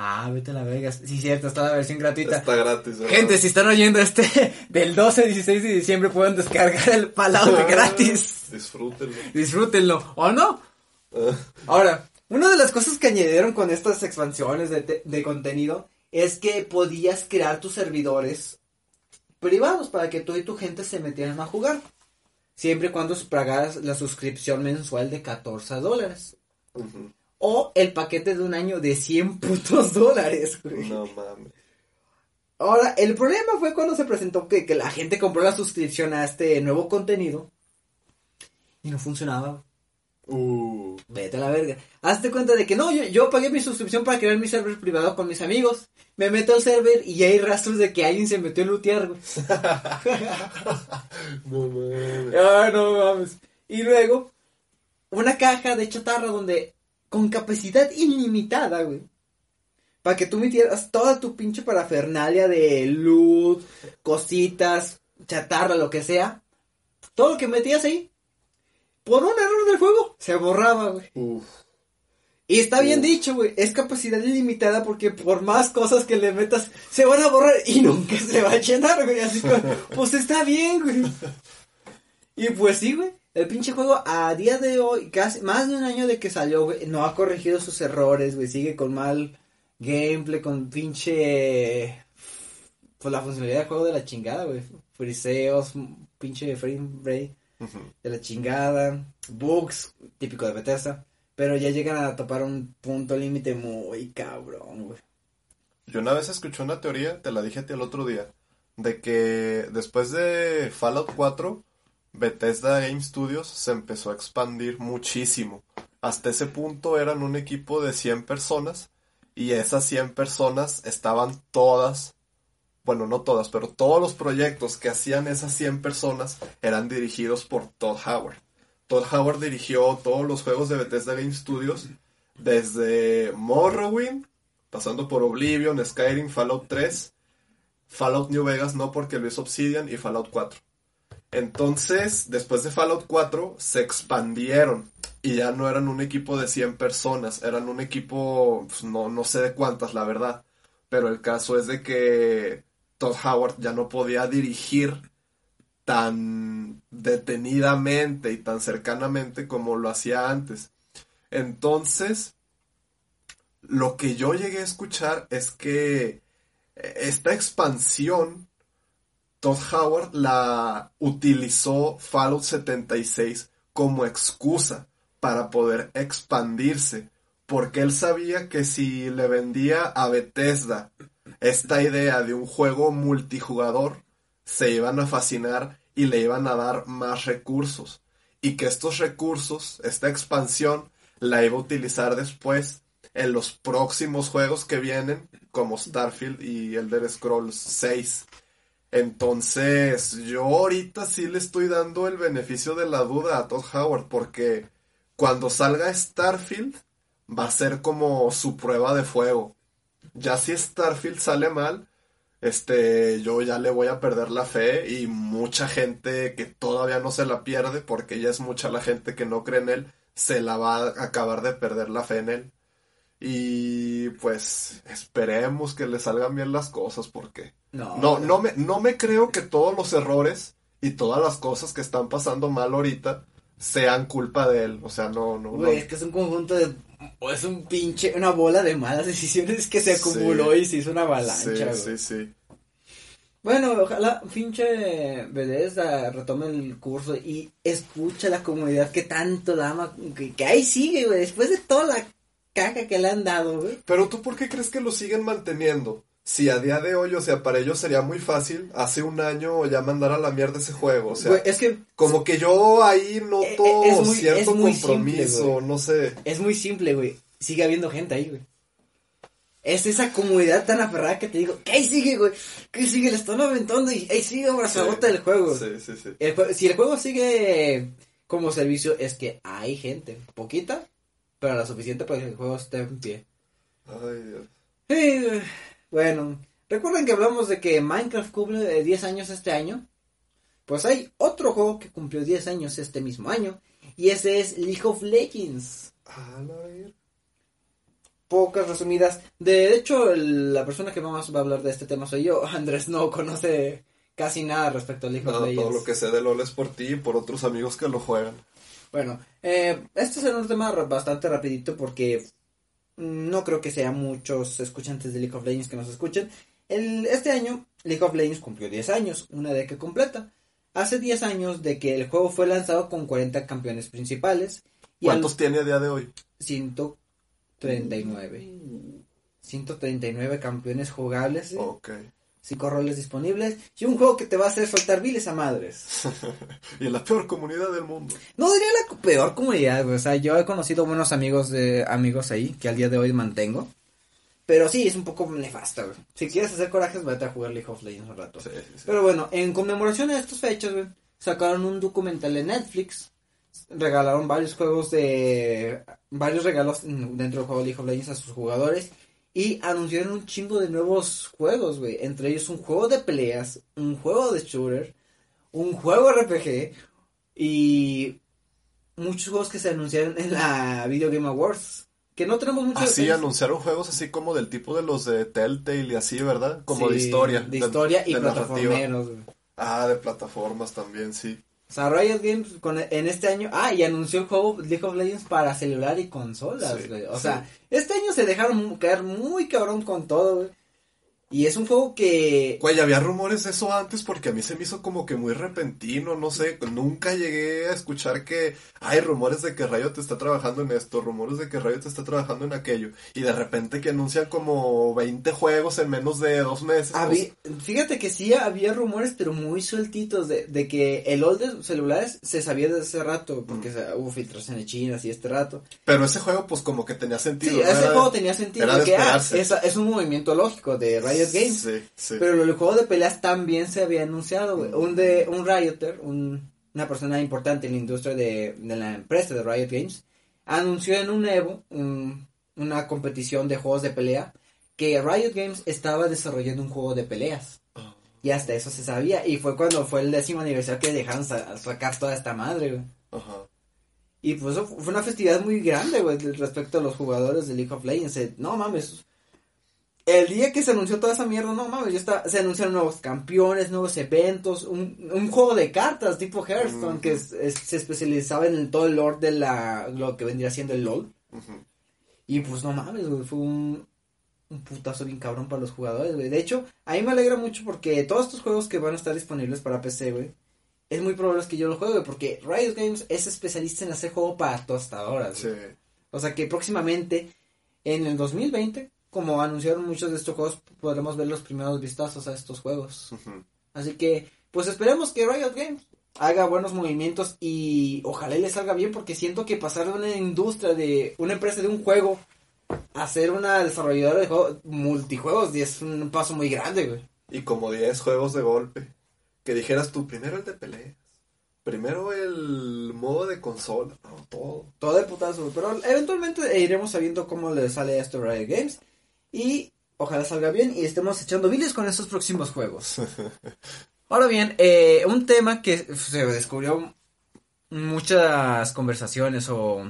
Ah, vete a la Vegas. Sí, cierto, está la versión gratuita. Está gratis. Gente, si están oyendo este [LAUGHS] del 12 16 de diciembre pueden descargar el Fallout gratis. Disfrútenlo. Disfrútenlo, ¿o no? Ah. [LAUGHS] Ahora, una de las cosas que añadieron con estas expansiones de, de contenido es que podías crear tus servidores privados para que tú y tu gente se metieran a jugar. Siempre y cuando pagaras la suscripción mensual de 14 dólares. O el paquete de un año de 100 putos dólares, No mames. Ahora, el problema fue cuando se presentó que, que la gente compró la suscripción a este nuevo contenido y no funcionaba. Uh. Vete a la verga. Hazte cuenta de que no, yo, yo pagué mi suscripción para crear mi server privado con mis amigos. Me meto al server y hay rastros de que alguien se metió a lootear, güey. [LAUGHS] no mames. Ah, no mames. Y luego, una caja de chatarra donde con capacidad ilimitada, güey. Para que tú metieras toda tu pinche parafernalia de loot, cositas, chatarra, lo que sea. Todo lo que metías ahí, por un error del juego, se borraba, güey. Y está bien dicho, güey. Es capacidad ilimitada porque por más cosas que le metas, se van a borrar y nunca se va a llenar, güey. Así que, [LAUGHS] pues está bien, güey. Y pues sí, güey. El pinche juego a día de hoy, casi más de un año de que salió, güey, no ha corregido sus errores, güey. Sigue con mal gameplay, con pinche... Pues la funcionalidad del juego de la chingada, güey. Friseos, pinche frame de la chingada. Bugs, típico de Bethesda. Pero ya llegan a topar un punto límite muy cabrón, güey. Yo una vez escuché una teoría, te la dije a ti el otro día, de que después de Fallout 4 Bethesda Game Studios se empezó a expandir muchísimo. Hasta ese punto eran un equipo de 100 personas y esas 100 personas estaban todas, bueno, no todas, pero todos los proyectos que hacían esas 100 personas eran dirigidos por Todd Howard. Todd Howard dirigió todos los juegos de Bethesda Game Studios desde Morrowind, pasando por Oblivion, Skyrim, Fallout 3, Fallout New Vegas no porque lo hizo Obsidian y Fallout 4. Entonces, después de Fallout 4, se expandieron y ya no eran un equipo de 100 personas, eran un equipo, pues, no, no sé de cuántas, la verdad. Pero el caso es de que Todd Howard ya no podía dirigir tan detenidamente y tan cercanamente como lo hacía antes. Entonces, lo que yo llegué a escuchar es que esta expansión Todd Howard la utilizó Fallout 76 como excusa para poder expandirse, porque él sabía que si le vendía a Bethesda esta idea de un juego multijugador, se iban a fascinar y le iban a dar más recursos, y que estos recursos, esta expansión, la iba a utilizar después en los próximos juegos que vienen, como Starfield y Elder Scrolls 6. Entonces, yo ahorita sí le estoy dando el beneficio de la duda a Todd Howard porque cuando salga Starfield va a ser como su prueba de fuego. Ya si Starfield sale mal, este, yo ya le voy a perder la fe y mucha gente que todavía no se la pierde porque ya es mucha la gente que no cree en él, se la va a acabar de perder la fe en él. Y pues esperemos que le salgan bien las cosas porque no, no, no, me, no me creo que todos los errores y todas las cosas que están pasando mal ahorita sean culpa de él. O sea, no, no. es que es un conjunto de. O es un pinche. Una bola de malas decisiones que se acumuló y se hizo una avalancha, Sí, sí, sí. Bueno, ojalá pinche Bethesda retome el curso y escucha a la comunidad que tanto la ama, que, que ahí sigue, güey, después de toda la caca que le han dado, güey. Pero tú, ¿por qué crees que lo siguen manteniendo? Si a día de hoy, o sea, para ellos sería muy fácil hace un año ya mandar a la mierda ese juego, o sea, es que como que yo ahí noto e, e, cierto compromiso, no sé. Es muy simple, güey. Sigue habiendo gente ahí, güey. Es esa comunidad tan aferrada que te digo, que ahí sigue, güey, que sigue, le están aventando y ahí sigue abrazadota sí, del juego. Sí, sí, sí. si el juego sigue como servicio, es que hay gente, poquita, pero la suficiente para que el juego esté en pie. Ay, Dios. Sí, bueno, recuerden que hablamos de que Minecraft cumple 10 años este año. Pues hay otro juego que cumplió 10 años este mismo año. Y ese es League of Legends. A ver. pocas resumidas. De hecho, la persona que más va a hablar de este tema soy yo. [LAUGHS] Andrés no conoce casi nada respecto al League of Legends. Todo lo que sé de LOL es por ti y por otros amigos que lo juegan. Bueno, eh, este es un tema bastante rapidito porque no creo que sea muchos escuchantes de League of Legends que nos escuchen. El, este año League of Legends cumplió 10 años, una década completa. Hace 10 años de que el juego fue lanzado con 40 campeones principales. ¿Cuántos tiene a día de hoy? 139. 139 campeones jugables. Ok. 5 roles disponibles y un juego que te va a hacer soltar viles a madres. [LAUGHS] y en la peor comunidad del mundo. No diría la peor comunidad, O sea, yo he conocido buenos amigos de amigos ahí que al día de hoy mantengo. Pero sí, es un poco nefasto, güey. Si quieres hacer corajes, vete a jugar League of Legends un rato. Pero bueno, en conmemoración a estas fechas, güey, sacaron un documental en Netflix. Regalaron varios juegos de... Varios regalos dentro del juego League of Legends a sus jugadores. Y anunciaron un chingo de nuevos juegos, güey. Entre ellos un juego de peleas, un juego de shooter, un juego RPG y muchos juegos que se anunciaron en la Video Game Awards. Que no tenemos mucho Así anunciaron juegos así como del tipo de los de Telltale y así, ¿verdad? Como de historia. De historia y plataformeros. Ah, de plataformas también, sí. O sea, Riot Games con, en este año, ah, y anunció el juego League of Legends para celular y consolas, güey. O sea, este año se dejaron caer muy cabrón con todo, güey. Y es un juego que... Güey, había rumores de eso antes porque a mí se me hizo como que muy repentino, no sé, nunca llegué a escuchar que hay rumores de que Riot está trabajando en esto, rumores de que Riot está trabajando en aquello, y de repente que anuncian como 20 juegos en menos de dos meses. Pues. Fíjate que sí había rumores, pero muy sueltitos, de, de que el old de celulares se sabía desde hace rato, porque mm. hubo filtraciones chinas y este rato. Pero ese juego pues como que tenía sentido. Sí, ese juego tenía sentido, que ah, es, es un movimiento lógico de Riot Games. Pero el juego de peleas también se había anunciado, Un de un Rioter, una persona importante en la industria de, la empresa de Riot Games, anunció en un Evo, una competición de juegos de pelea, que Riot Games estaba desarrollando un juego de peleas. Ah. Y hasta eso se sabía. Y fue cuando fue el décimo aniversario que dejaron sacar toda esta madre, Y pues fue una festividad muy grande, respecto a los jugadores de League of Legends. No mames, el día que se anunció toda esa mierda, no mames, ya está, se anunciaron nuevos campeones, nuevos eventos, un, juego de cartas tipo Hearthstone que se especializaba en todo el lore de la, lo que vendría siendo el LOL. Y pues no mames, güey, fue un, un putazo bien cabrón para los jugadores, güey. De hecho, a mí me alegra mucho porque todos estos juegos que van a estar disponibles para PC, güey, es muy probable que yo los juegue porque Riot Games es especialista en hacer juego para tostadoras. Sí. O sea que próximamente, en el 2020 como anunciaron muchos de estos juegos, podremos ver los primeros vistazos a estos juegos. Así que, pues esperemos que Riot Games haga buenos movimientos y ojalá le salga bien porque siento que pasar de una industria de una empresa de un juego a ser una desarrolladora de juegos, multijuegos es un paso muy grande, güey. Y como 10 juegos de golpe, que dijeras tú primero el de peleas, primero el modo de consola, todo. Todo el putazo, pero eventualmente iremos sabiendo cómo le sale a esto a Riot Games. Y ojalá salga bien y estemos echando viles con estos próximos juegos. Ahora bien, eh, un tema que se descubrió muchas conversaciones o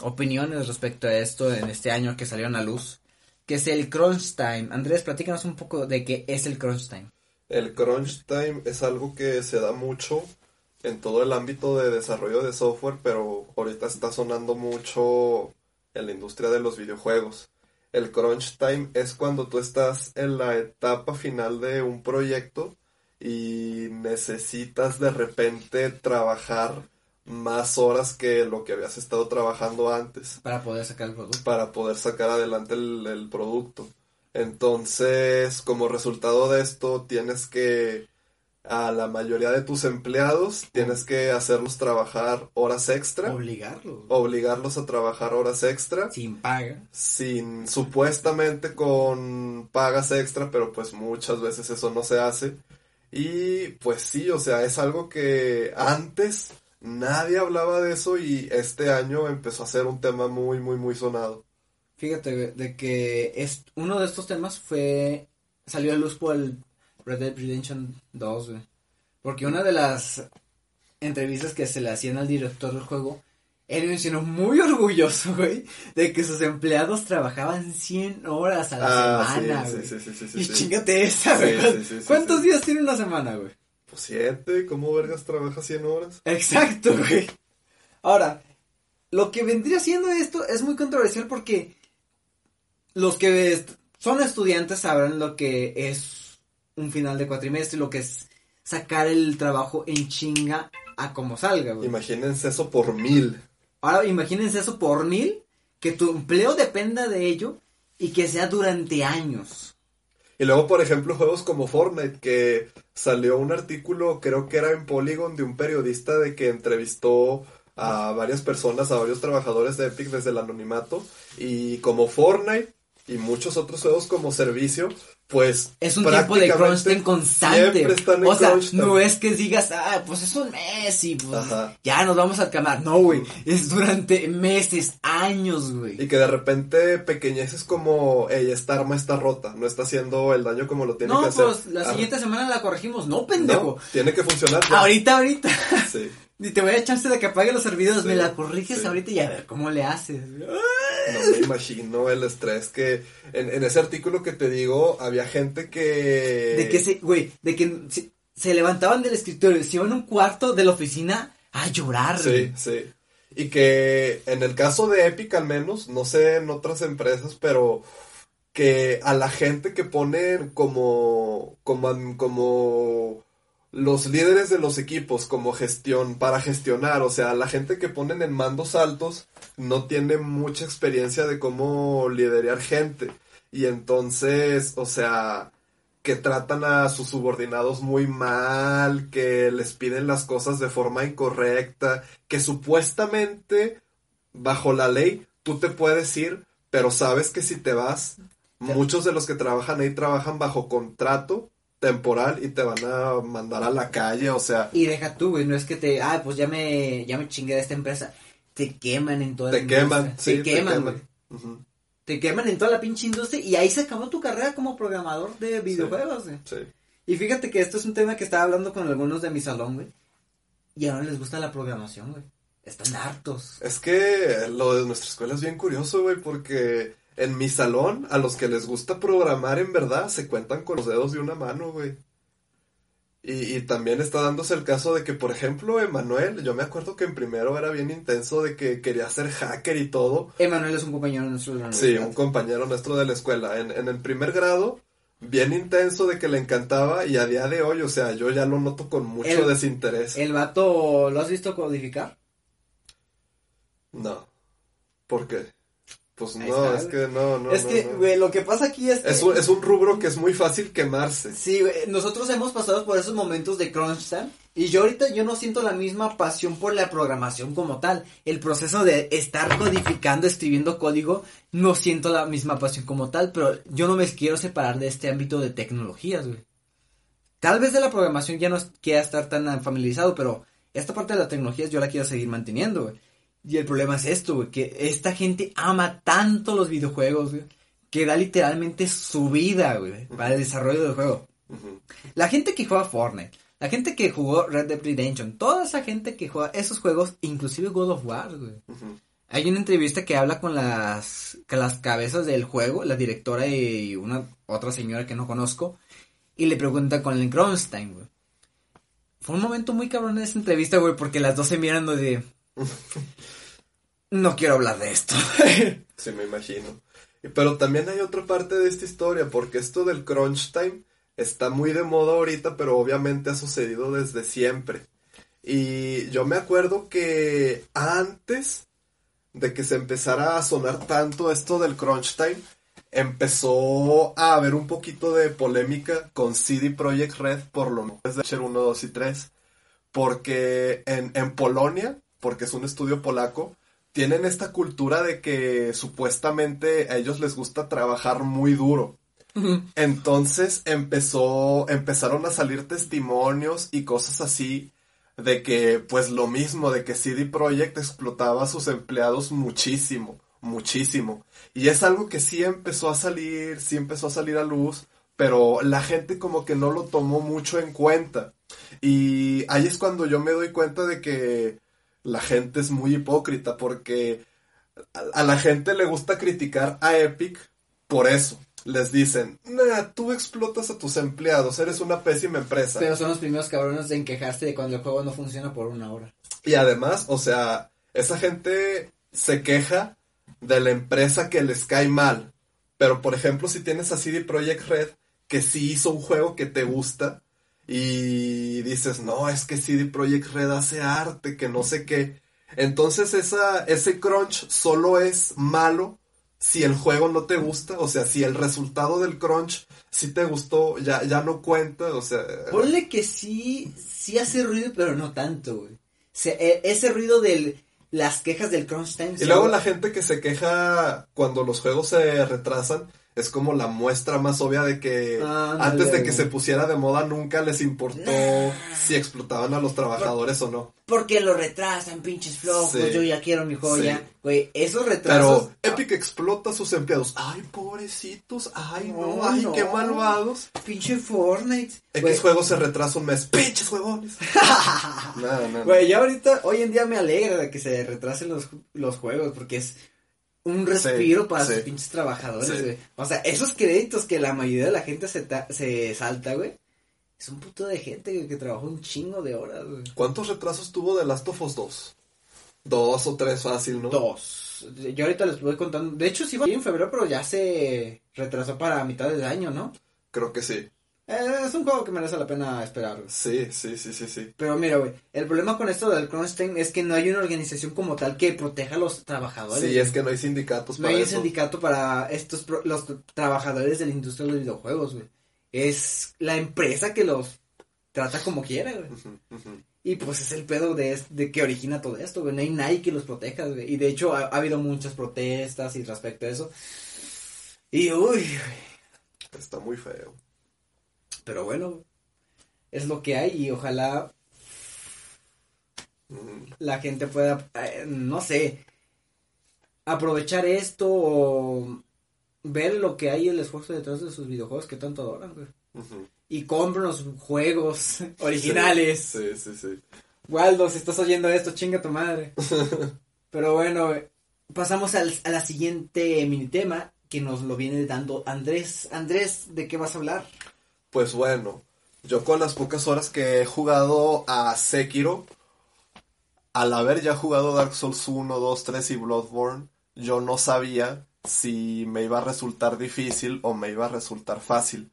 opiniones respecto a esto en este año que salieron a luz, que es el crunch time. Andrés, platícanos un poco de qué es el crunch time. El crunch time es algo que se da mucho en todo el ámbito de desarrollo de software, pero ahorita está sonando mucho en la industria de los videojuegos. El crunch time es cuando tú estás en la etapa final de un proyecto y necesitas de repente trabajar más horas que lo que habías estado trabajando antes. Para poder sacar el producto. Para poder sacar adelante el, el producto. Entonces, como resultado de esto, tienes que a la mayoría de tus empleados tienes que hacerlos trabajar horas extra. Obligarlos. Obligarlos a trabajar horas extra. Sin paga. Sin, supuestamente con pagas extra, pero pues muchas veces eso no se hace. Y pues sí, o sea, es algo que antes nadie hablaba de eso y este año empezó a ser un tema muy, muy, muy sonado. Fíjate, de que es, uno de estos temas fue, salió a luz por el Red Dead Redemption 2, güey. Porque una de las entrevistas que se le hacían al director del juego él mencionó muy orgulloso, güey, de que sus empleados trabajaban 100 horas a la ah, semana, güey. Sí, sí, sí, sí, Y chingate esa, güey. ¿Cuántos días tiene una semana, güey? Pues siete, ¿cómo vergas trabaja 100 horas? Exacto, güey. Ahora, lo que vendría siendo esto es muy controversial porque los que son estudiantes sabrán lo que es un final de cuatrimestre, lo que es sacar el trabajo en chinga a como salga, güey. Imagínense eso por mil. Ahora imagínense eso por mil, que tu empleo dependa de ello y que sea durante años. Y luego, por ejemplo, juegos como Fortnite, que salió un artículo, creo que era en Polygon, de un periodista de que entrevistó a varias personas, a varios trabajadores de Epic desde el anonimato. Y como Fortnite y muchos otros juegos como servicio, pues es un tiempo de crunch constante. o sea, no es que digas, ah, pues es un mes y pues ya nos vamos a cambiar. No, güey, es durante meses, años, güey. Y que de repente pequeñeces como, ey, esta arma está rota, no está haciendo el daño como lo tiene que hacer. No, pues la siguiente semana la corregimos, no, pendejo. tiene que funcionar. Ahorita, ahorita. Sí. Ni te voy a echarse de que apague los servidores, me la corriges ahorita y a ver cómo le haces. No me imagino el estrés que en, ese artículo que te digo había gente que... De que se, güey, de que se, levantaban del escritorio, se iban a un cuarto de la oficina a llorar. Sí, sí. Y que en el caso de Epic al menos, no sé en otras empresas, pero que a la gente que ponen como, como, como los líderes de los equipos como gestión, para gestionar, o sea, la gente que ponen en mandos altos no tiene mucha experiencia de cómo liderar gente. Y entonces, o sea, que tratan a sus subordinados muy mal, que les piden las cosas de forma incorrecta, que supuestamente, bajo la ley, tú te puedes ir, pero sabes que si te vas, muchos de los que trabajan ahí trabajan bajo contrato temporal y te van a mandar a la calle, o sea. Y deja tú, güey, no es que te, ah, pues ya me, ya me chingué de esta empresa. Te queman en toda te la queman, Sí, te queman, güey. Te queman en toda la pinche industria y ahí se acabó tu carrera como programador de videojuegos, güey. Sí. Y fíjate que esto es un tema que estaba hablando con algunos de mi salón, güey. Y ahora les gusta la programación, güey. Están hartos. Es que lo de nuestra escuela es bien curioso, güey, porque en mi salón, a los que les gusta programar en verdad, se cuentan con los dedos de una mano, güey. Y, también está dándose el caso de que, por ejemplo, Emanuel, yo me acuerdo que en primero era bien intenso de que quería ser hacker y todo. Emanuel es un compañero nuestro de la Sí, un compañero nuestro de la escuela. En, en el primer grado, bien intenso de que le encantaba y a día de hoy, o sea, yo ya lo noto con mucho desinterés. ¿El vato lo has visto codificar? No. ¿Por qué? Pues no, es que no, no. Es que, güey, lo que pasa aquí es que... Es un, es un rubro que es muy fácil quemarse. Sí, güey, nosotros hemos pasado por esos momentos de crunch time. Y yo ahorita yo no siento la misma pasión por la programación como tal. El proceso de estar codificando, escribiendo código, no siento la misma pasión como tal, pero yo no me quiero separar de este ámbito de tecnologías, güey. Tal vez de la programación ya no quiera estar tan familiarizado, pero esta parte de las tecnologías yo la quiero seguir manteniendo, güey. Y el problema es esto, güey, que esta gente ama tanto los videojuegos, güey, que da literalmente su vida, güey, para el desarrollo del juego. La gente que juega Fortnite, la gente que jugó Red Dead Redemption, toda esa gente que juega esos juegos, inclusive God of War, güey. Hay una entrevista que habla con las, con las cabezas del juego, la directora y una otra señora que no conozco, y le pregunta con el Kronstein, güey. Fue un momento muy cabrón en esa entrevista, güey, porque las dos se miran de... [LAUGHS] No quiero hablar de esto. [LAUGHS] sí, me imagino. Pero también hay otra parte de esta historia, porque esto del crunch time está muy de moda ahorita, pero obviamente ha sucedido desde siempre. Y yo me acuerdo que antes de que se empezara a sonar tanto esto del crunch time, empezó a haber un poquito de polémica con CD Projekt Red por lo menos de 1, 2 y 3. Porque en, en Polonia porque es un estudio polaco, tienen esta cultura de que supuestamente a ellos les gusta trabajar muy duro. Entonces empezó, empezaron a salir testimonios y cosas así de que, pues lo mismo, de que CD Projekt explotaba a sus empleados muchísimo, muchísimo. Y es algo que sí empezó a salir, sí empezó a salir a luz, pero la gente como que no lo tomó mucho en cuenta. Y ahí es cuando yo me doy cuenta de que la gente es muy hipócrita porque a, la gente le gusta criticar a Epic por eso. Les dicen, nah, tú explotas a tus empleados, eres una pésima empresa. Pero son los primeros cabrones en quejarse de cuando el juego no funciona por una hora. Y además, o sea, esa gente se queja de la empresa que les cae mal. Pero, por ejemplo, si tienes a CD Projekt Red, que sí hizo un juego que te gusta, y dices, no, es que CD Projekt Red hace arte, que no sé qué. Entonces esa, ese crunch solo es malo si el juego no te gusta, o sea, si el resultado del crunch sí te gustó, ya, ya no cuenta, o sea... Ponle que sí, sí hace ruido, pero no tanto, güey. E, ese ruido de las quejas del crunch time. Y luego la gente que se queja cuando los juegos se retrasan, es como la muestra más obvia de que antes de que se pusiera de moda nunca les importó si explotaban a los trabajadores o no. Porque lo retrasan, pinches flojos, yo ya quiero mi joya. Güey, esos retrasos. Pero Epic explota a sus empleados. Ay, pobrecitos, ay, no, ay, qué malvados. Pinche Fortnite. X juego se retrasa un mes. Pinches huevones. [LAUGHS] no, no, Güey, ya ahorita, hoy en día me alegra de que se retrasen los, los juegos porque es un respiro para sus pinches trabajadores, güey. O sea, esos créditos que la mayoría de la gente se, se salta, güey. Es un puto de gente que trabajó un chingo de horas, güey. ¿Cuántos retrasos tuvo de Last of Us 2? Dos o tres fácil, ¿no? Dos. Yo ahorita les voy contando. De hecho, sí fue en febrero, pero ya se retrasó para mitad del año, ¿no? Creo que sí. Eh, es un juego que merece la pena esperar. Sí, sí, sí, sí, sí. Pero mira, güey, el problema con esto del crunch es que no hay una organización como tal que proteja a los trabajadores. Sí, es que no hay sindicatos para No hay un sindicato para estos los trabajadores de la industria de los videojuegos, güey. Es la empresa que los trata como quiera, güey. Y pues es el pedo de, de que origina todo esto, güey. No hay nadie que los proteja, güey. Y de hecho ha, habido muchas protestas y respecto a eso. Y uy, Está muy feo. Pero bueno, es lo que hay y ojalá la gente pueda, eh, no sé, aprovechar esto o ver lo que hay el esfuerzo detrás de sus videojuegos que tanto adoran, güey. Y compren los juegos originales. Sí, sí, sí. Waldo, si estás oyendo esto, chinga tu madre. [LAUGHS] Pero bueno, pasamos al, a la siguiente mini tema que nos lo viene dando Andrés. Andrés, ¿de qué vas a hablar? Pues bueno, yo con las pocas horas que he jugado a Sekiro, al haber ya jugado Dark Souls 1, 2, 3 y Bloodborne, yo no sabía si me iba a resultar difícil o me iba a resultar fácil.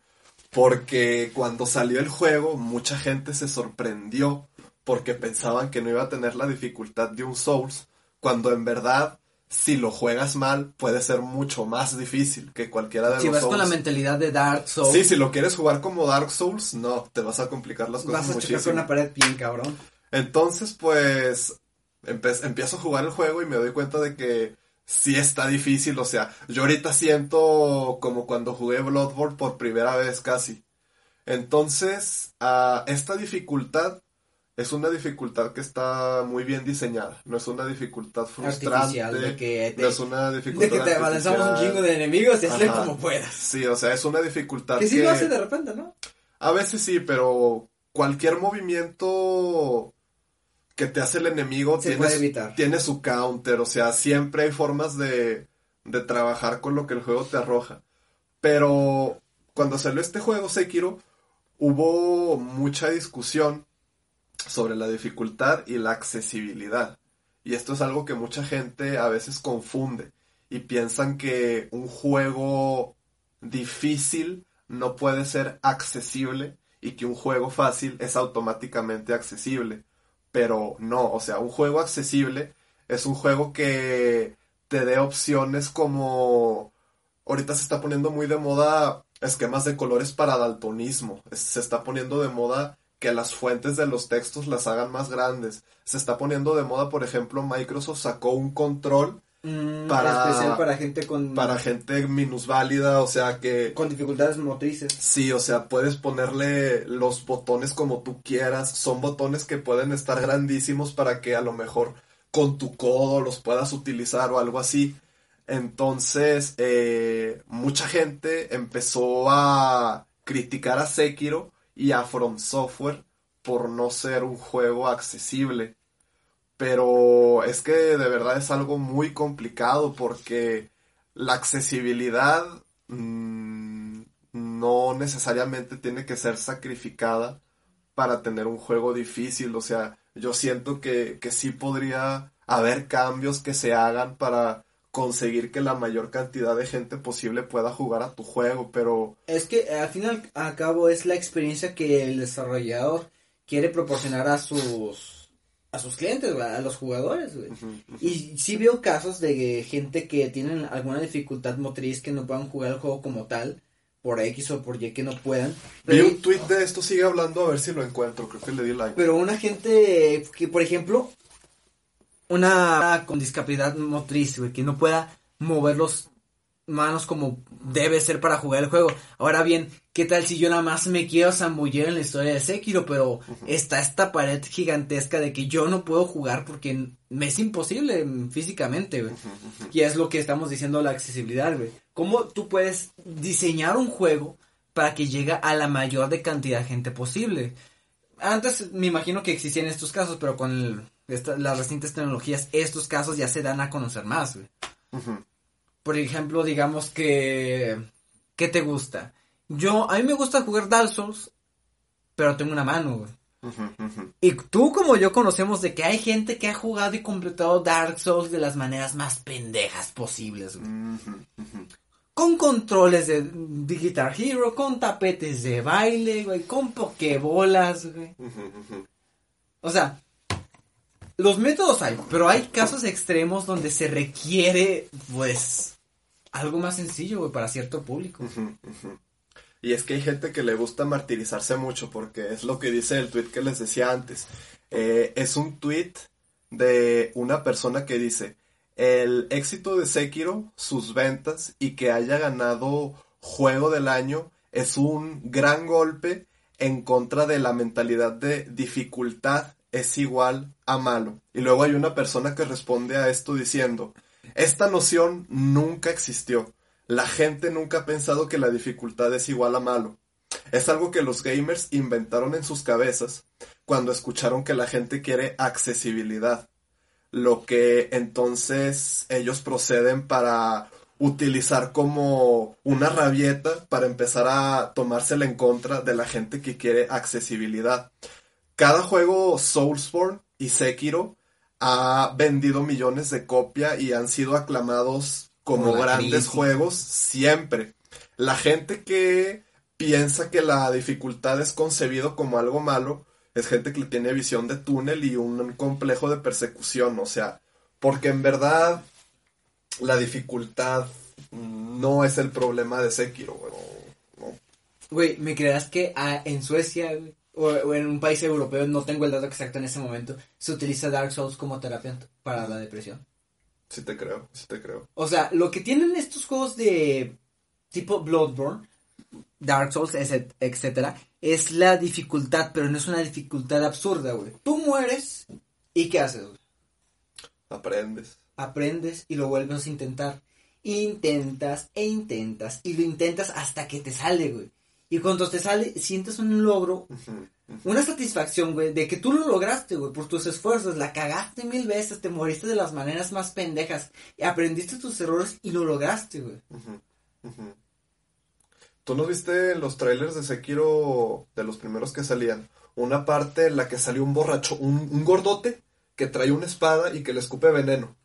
Porque cuando salió el juego, mucha gente se sorprendió porque pensaban que no iba a tener la dificultad de un Souls, cuando en verdad si lo juegas mal, puede ser mucho más difícil que cualquiera de los Souls. Si vas con la mentalidad de Dark Souls. Sí, si lo quieres jugar como Dark Souls, no, te vas a complicar las cosas Vas a chocar con una pared bien cabrón. Entonces, pues, empiezo a jugar el juego y me doy cuenta de que sí está difícil, o sea, yo ahorita siento como cuando jugué Bloodborne por primera vez casi. Entonces, a esta dificultad es una dificultad que está muy bien diseñada. No es una dificultad frustrante. De que te, no es una dificultad. De que te avanzamos un chingo de enemigos y hazle como puedas. Sí, o sea, es una dificultad. Que sí lo hace de repente, ¿no? A veces sí, pero cualquier movimiento que te hace el enemigo tiene, tiene su counter. O sea, siempre hay formas de, de trabajar con lo que el juego te arroja. Pero cuando salió este juego, Sekiro, hubo mucha discusión sobre la dificultad y la accesibilidad. Y esto es algo que mucha gente a veces confunde y piensan que un juego difícil no puede ser accesible y que un juego fácil es automáticamente accesible. Pero no, o sea, un juego accesible es un juego que te dé opciones como... Ahorita se está poniendo muy de moda esquemas de colores para daltonismo. Se está poniendo de moda que las fuentes de los textos las hagan más grandes. Se está poniendo de moda, por ejemplo, Microsoft sacó un control mm, para especial para gente con para gente minusválida, o sea que con dificultades motrices. Sí, o sea, puedes ponerle los botones como tú quieras, son botones que pueden estar grandísimos para que a lo mejor con tu codo los puedas utilizar o algo así. Entonces, eh, mucha gente empezó a criticar a Sekiro y a From Software por no ser un juego accesible. pero es que de verdad es algo muy complicado porque la accesibilidad mm, no necesariamente tiene que ser sacrificada para tener un juego difícil, o sea, yo siento que, que sí podría haber cambios que se hagan para conseguir que la mayor cantidad de gente posible pueda jugar a tu juego, pero... Es que al final al cabo es la experiencia que el desarrollador quiere proporcionar a sus a sus clientes, a los jugadores, Y sí veo casos de gente que tienen alguna dificultad motriz que no puedan jugar el juego como tal, por X o por Y que no puedan. Vi un tweet de esto, sigue hablando a ver si lo encuentro, creo que le di like. Pero una gente que, por ejemplo, una con discapacidad motriz, güey, que no pueda mover los manos como debe ser para jugar el juego. Ahora bien, ¿qué tal si yo nada más me quiero zambullir en la historia de Sekiro, pero está esta pared gigantesca de que yo no puedo jugar porque me es imposible físicamente, güey. Y es lo que estamos diciendo la accesibilidad, güey. ¿Cómo tú puedes diseñar un juego para que llegue a la mayor de cantidad de gente posible? Antes me imagino que existían estos casos, pero con las recientes tecnologías, estos casos ya se dan a conocer más, güey. Por ejemplo, digamos que... ¿Qué te gusta? Yo, a mí me gusta jugar Dark Souls, pero tengo una mano, güey. Y tú como yo conocemos de que hay gente que ha jugado y completado Dark Souls de las maneras más pendejas posibles, güey. Con controles de, Digital Hero, con tapetes de baile, güey, con pokebolas, güey. O sea, los métodos hay, pero hay casos extremos donde se requiere, pues, algo más sencillo, güey, para cierto público. Y es que hay gente que le gusta martirizarse mucho porque es lo que dice el tweet que les decía antes. Eh, es un tweet de una persona que dice, el éxito de Sekiro, sus ventas y que haya ganado juego del año es un gran golpe en contra de la mentalidad de dificultad es igual a malo. Y luego hay una persona que responde a esto diciendo, esta noción nunca existió. La gente nunca ha pensado que la dificultad es igual a malo. Es algo que los gamers inventaron en sus cabezas cuando escucharon que la gente quiere accesibilidad. Lo que entonces ellos proceden para utilizar como una rabieta para empezar a tomársela en contra de la gente que quiere accesibilidad. Cada juego Soulsborne y Sekiro ha vendido millones de copias y han sido aclamados como grandes juegos siempre. La gente que piensa que la dificultad es concebido como algo malo es gente que tiene visión de túnel y un complejo de persecución, o sea, porque en verdad la dificultad no es el problema de Sekiro, güey. Güey, ¿me creas que ah, en Suecia, o, en un país europeo, no tengo el dato exacto en ese momento, se utiliza Dark Souls como terapia para la depresión. Sí te creo, sí te creo. O sea, lo que tienen estos juegos de tipo Bloodborne, Dark Souls, etcétera, es la dificultad, pero no es una dificultad absurda, güey. Tú mueres y ¿qué haces? Aprendes. Aprendes y lo vuelves a intentar. Intentas e intentas y lo intentas hasta que te sale, güey. Y cuando te sale, sientes un logro, una satisfacción, güey, de que tú lo lograste, güey, por tus esfuerzos. La cagaste mil veces, te moriste de las maneras más pendejas. Y aprendiste tus errores y lo lograste, güey. ¿Tú no viste los trailers de Sekiro, de los primeros que salían? Una parte en la que salió un borracho, un, un gordote que trae una espada y que le escupe veneno.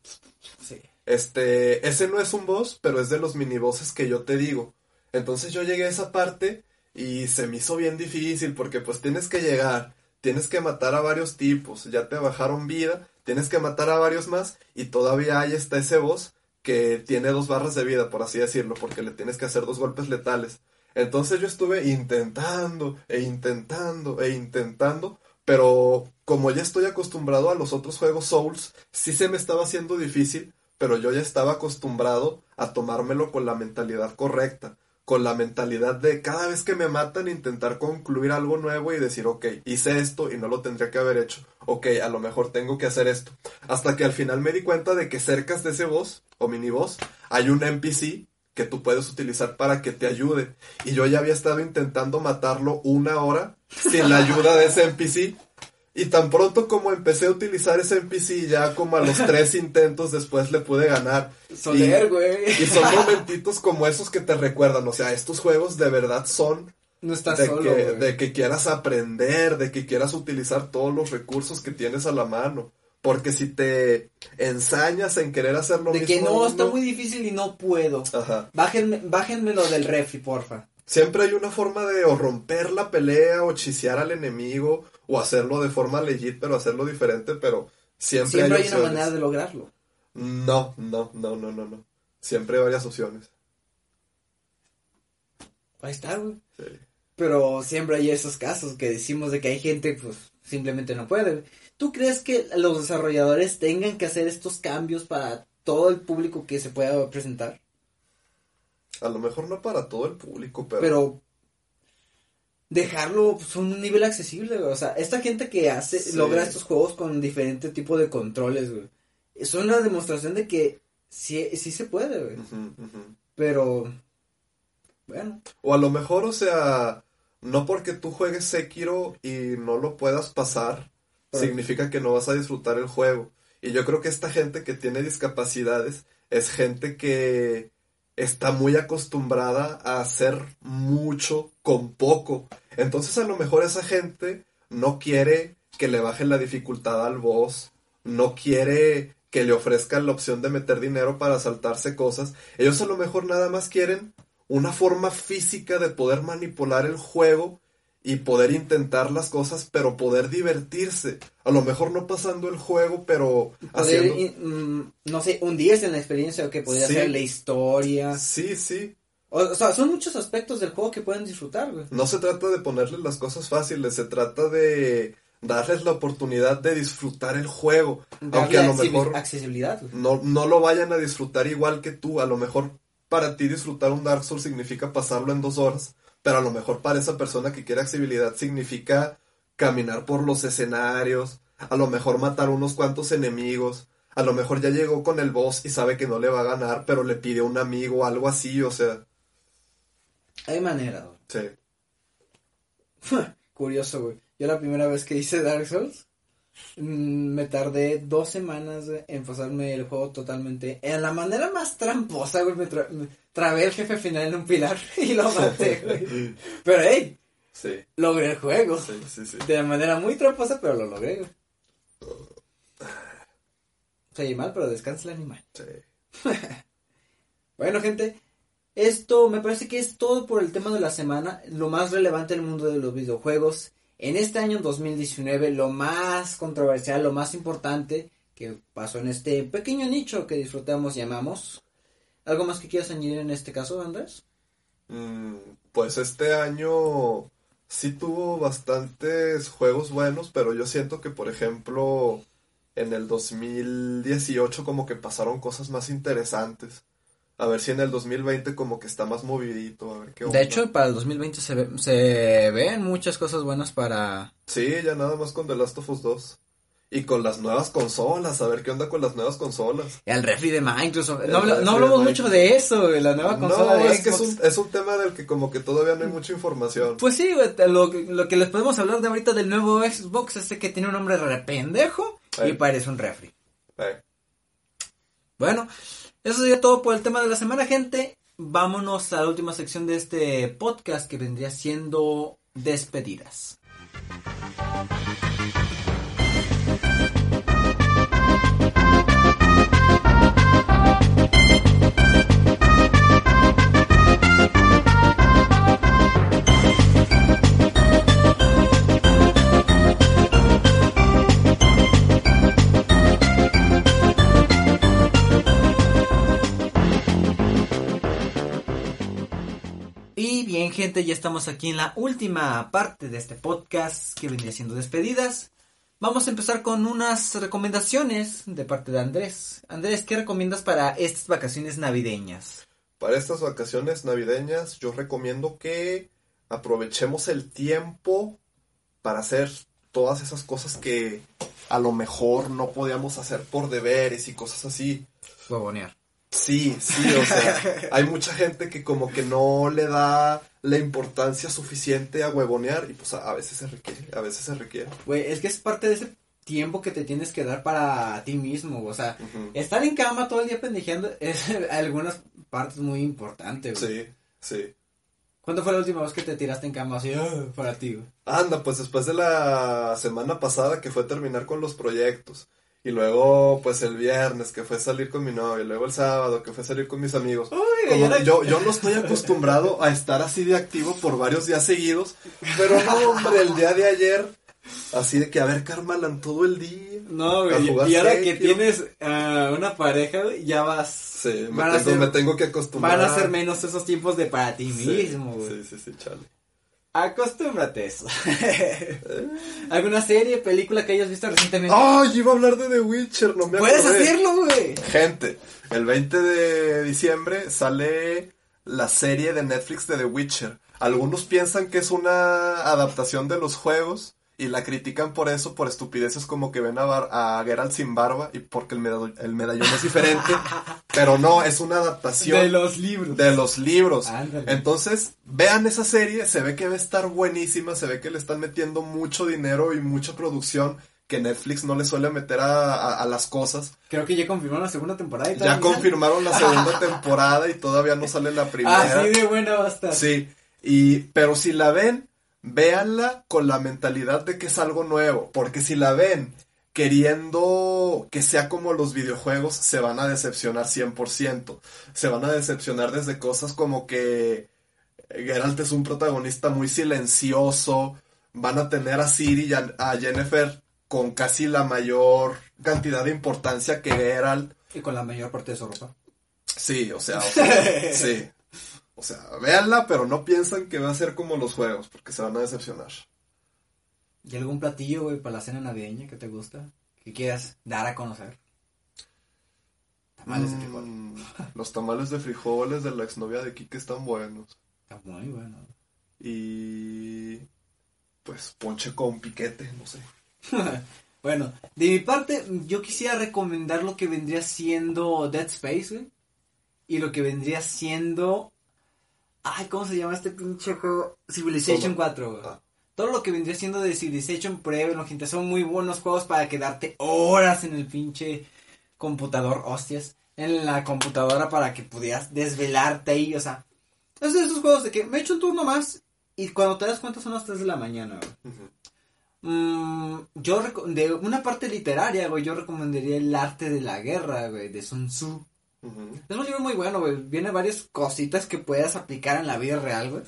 Sí. Este, ese no es un boss, pero es de los minibosses que yo te digo. Entonces yo llegué a esa parte y se me hizo bien difícil porque pues tienes que llegar, tienes que matar a varios tipos, ya te bajaron vida, tienes que matar a varios más y todavía hay está ese boss que tiene dos barras de vida, por así decirlo, porque le tienes que hacer dos golpes letales. Entonces yo estuve intentando e intentando e intentando, pero como ya estoy acostumbrado a los otros juegos Souls, sí se me estaba haciendo difícil, pero yo ya estaba acostumbrado a tomármelo con la mentalidad correcta con la mentalidad de cada vez que me matan intentar concluir algo nuevo y decir, ok, hice esto y no lo tendría que haber hecho. Ok, a lo mejor tengo que hacer esto. Hasta que al final me di cuenta de que cerca de ese boss o mini boss hay un NPC que tú puedes utilizar para que te ayude. Y yo ya había estado intentando matarlo una hora sin la ayuda de ese NPC. Y tan pronto como empecé a utilizar ese NPC, ya como a los [LAUGHS] tres intentos después le pude ganar. Soler, güey. Y, son momentitos como esos que te recuerdan, o sea, estos juegos de verdad son... No estás de solo, que, de que quieras aprender, de que quieras utilizar todos los recursos que tienes a la mano. Porque si te ensañas en querer hacer lo De mismo... que no, está muy difícil y no puedo. Ajá. Bájenme, bájenme lo del refri, porfa. Siempre hay una forma de o romper la pelea o chisear al enemigo o hacerlo de forma legit, pero hacerlo diferente, pero siempre, Siempre hay, una opciones. manera de lograrlo. No, no, no, no, no, no. Siempre hay varias opciones. Ahí está, güey. Sí. Pero siempre hay esos casos que decimos de que hay gente, pues, simplemente no puede. ¿Tú crees que los desarrolladores tengan que hacer estos cambios para todo el público que se pueda presentar? A lo mejor no para todo el público, pero, Pero dejarlo pues, a un nivel accesible, güey. O sea, esta gente que hace, Sí. logra estos juegos con diferente tipo de controles, güey. Es una demostración de que sí, sí se puede, güey. Pero, bueno, O a lo mejor, o sea, no porque tú juegues Sekiro y no lo puedas pasar, Pero- significa que no vas a disfrutar el juego. Y yo creo que esta gente que tiene discapacidades es gente que está muy acostumbrada a hacer mucho con poco. Entonces a lo mejor esa gente no quiere que le bajen la dificultad al boss, no quiere que le ofrezcan la opción de meter dinero para saltarse cosas. Ellos a lo mejor nada más quieren una forma física de poder manipular el juego y poder intentar las cosas, pero poder divertirse. A lo mejor no pasando el juego, pero poder, haciendo... in- mm, no sé, hundirse en la experiencia o que podría Sí. ser la historia. Sí, sí. O, sea, son muchos aspectos del juego que pueden disfrutar, güey. No se trata de ponerles las cosas fáciles, se trata de darles la oportunidad de disfrutar el juego. aunque a lo mejor accesibilidad, güey. no, no lo vayan a disfrutar igual que tú. A lo mejor para ti disfrutar un Dark Souls significa pasarlo en dos horas, pero a lo mejor para esa persona que quiere accesibilidad significa caminar por los escenarios, a lo mejor matar unos cuantos enemigos, a lo mejor ya llegó con el boss y sabe que no le va a ganar, pero le pide a un amigo algo así, o sea, Hay manera, güey. sí. [LAUGHS] Curioso, güey. Yo la primera vez que hice Dark Souls, mm, me tardé dos semanas en pasarme el juego totalmente. En la manera más tramposa, güey, me, tra- me trabé el jefe final en un pilar [LAUGHS] y lo maté, güey. Pero, hey, Sí, logré el juego. sí, sí, sí. De manera muy tramposa, pero lo logré, güey. Se oye mal, pero descansa el animal. sí. [LAUGHS] Bueno, gente, esto me parece que es todo por el tema de la semana. Lo más relevante en el mundo de los videojuegos. En este año 2019, lo más controversial, lo más importante que pasó en este pequeño nicho que disfrutamos y amamos. ¿Algo más que quieras añadir en este caso, Andrés? Mm, pues este año sí tuvo bastantes juegos buenos, pero yo siento que, por ejemplo, en el 2018 como que pasaron cosas más interesantes. A ver si en el 2020 como que está más movidito, a ver qué onda. De hecho, para el 2020 se, ve- se ven muchas cosas buenas para... Sí, ya nada más con The Last of Us 2. Y con las nuevas consolas, a ver qué onda con las nuevas consolas. El refri de Microsoft. No, no hablamos mucho de eso, de la nueva consola No, de es que es un, es un tema del que como que todavía no hay mucha información. Pues sí, güey, lo, lo que les podemos hablar de ahorita del nuevo Xbox es de que tiene un nombre re pendejo y Eh. parece un refri. Eh, Bueno, eso sería todo por el tema de la semana, gente. Vámonos a la última sección de este podcast que vendría siendo despedidas. Gente, ya estamos aquí en la última parte de este podcast que vendría siendo despedidas. Vamos a empezar con unas recomendaciones de parte de Andrés. Andrés, ¿qué recomiendas para estas vacaciones navideñas? Para estas vacaciones navideñas yo recomiendo que aprovechemos el tiempo para hacer todas esas cosas que a lo mejor no podíamos hacer por deberes y cosas así. Huevonear. Sí, sí, o sea, [LAUGHS] hay mucha gente que como que no le da la importancia suficiente a huevonear y pues a, veces se requiere, a veces se requiere. Güey, es que es parte de ese tiempo que te tienes que dar para ti mismo, o sea, estar en cama todo el día pendejeando [LAUGHS] es algunas partes muy importantes, güey. Sí, sí. ¿Cuándo fue la última vez que te tiraste en cama así ah, para ti, güey? Anda, pues después de la semana pasada que fue terminar con los proyectos. Y luego, pues el viernes, que fue salir con mi novio. Y luego el sábado, que fue salir con mis amigos. Como yo, yo no estoy acostumbrado a estar así de activo por varios días seguidos. Pero no, hombre, el día de ayer, así de que a ver Carmalan todo el día. No, güey. Y ahora que tienes uh, una pareja, ya vas. Sí, me tengo, me tengo, que acostumbrar. Van a ser menos esos tiempos de para ti mismo, güey. Sí, sí, sí, chale. Acostúmbrate a eso. [LAUGHS] ¿Alguna serie, película que hayas visto recientemente? ¡Ay, iba a hablar de The Witcher! No me Puedes hacerlo, güey. Gente, el 20 de diciembre sale la serie de Netflix de The Witcher. Algunos piensan que es una adaptación de los juegos y la critican por eso, por estupideces como que ven a, a Geralt sin barba y porque el, medallón es diferente. [LAUGHS] pero no, es una adaptación. De los libros. De los libros. Entonces, vean esa serie, se ve que va a estar buenísima, se ve que le están metiendo mucho dinero y mucha producción que Netflix no le suele meter a, las cosas. Creo que ya confirmaron la segunda temporada y Ya confirmaron la segunda [LAUGHS] temporada y todavía no sale la primera. Así de buena va a estar. Sí, y, pero si la ven, véanla con la mentalidad de que es algo nuevo, porque si la ven queriendo que sea como los videojuegos, se van a decepcionar 100%. Se van a decepcionar desde cosas como que Geralt es un protagonista muy silencioso, van a tener a Siri y a, Jennifer con casi la mayor cantidad de importancia que Geralt. Y con la mayor parte de su ropa. Sí, o sea, o sea [LAUGHS] sí. O sea, véanla, pero no piensan que va a ser como los juegos, porque se van a decepcionar. ¿Y algún platillo, güey, para la cena navideña que te gusta? Que quieras dar a conocer. Tamales de frijol. Mm, los tamales de frijoles de la exnovia de Kike están buenos. Están muy buenos. Y. Pues ponche con piquete, no sé. [LAUGHS] bueno, de mi parte, yo quisiera recomendar lo que vendría siendo Dead Space, güey. Y lo que vendría siendo Ay, ¿cómo se llama este pinche juego? Civilization 4, ah. Todo lo que vendría siendo de Civilization, pruébenlo, gente. Son muy buenos juegos para quedarte horas en el pinche computador, hostias. En la computadora para que pudieras desvelarte ahí, o sea. Es de esos juegos de que me he hecho un turno más y cuando te das cuenta son las 3 de la mañana, mm, yo, de una parte literaria, güey, yo recomendaría El arte de la guerra, güey, de Sun Tzu. Es un libro muy bueno, güey. Viene varias cositas que puedas aplicar en la vida real, güey.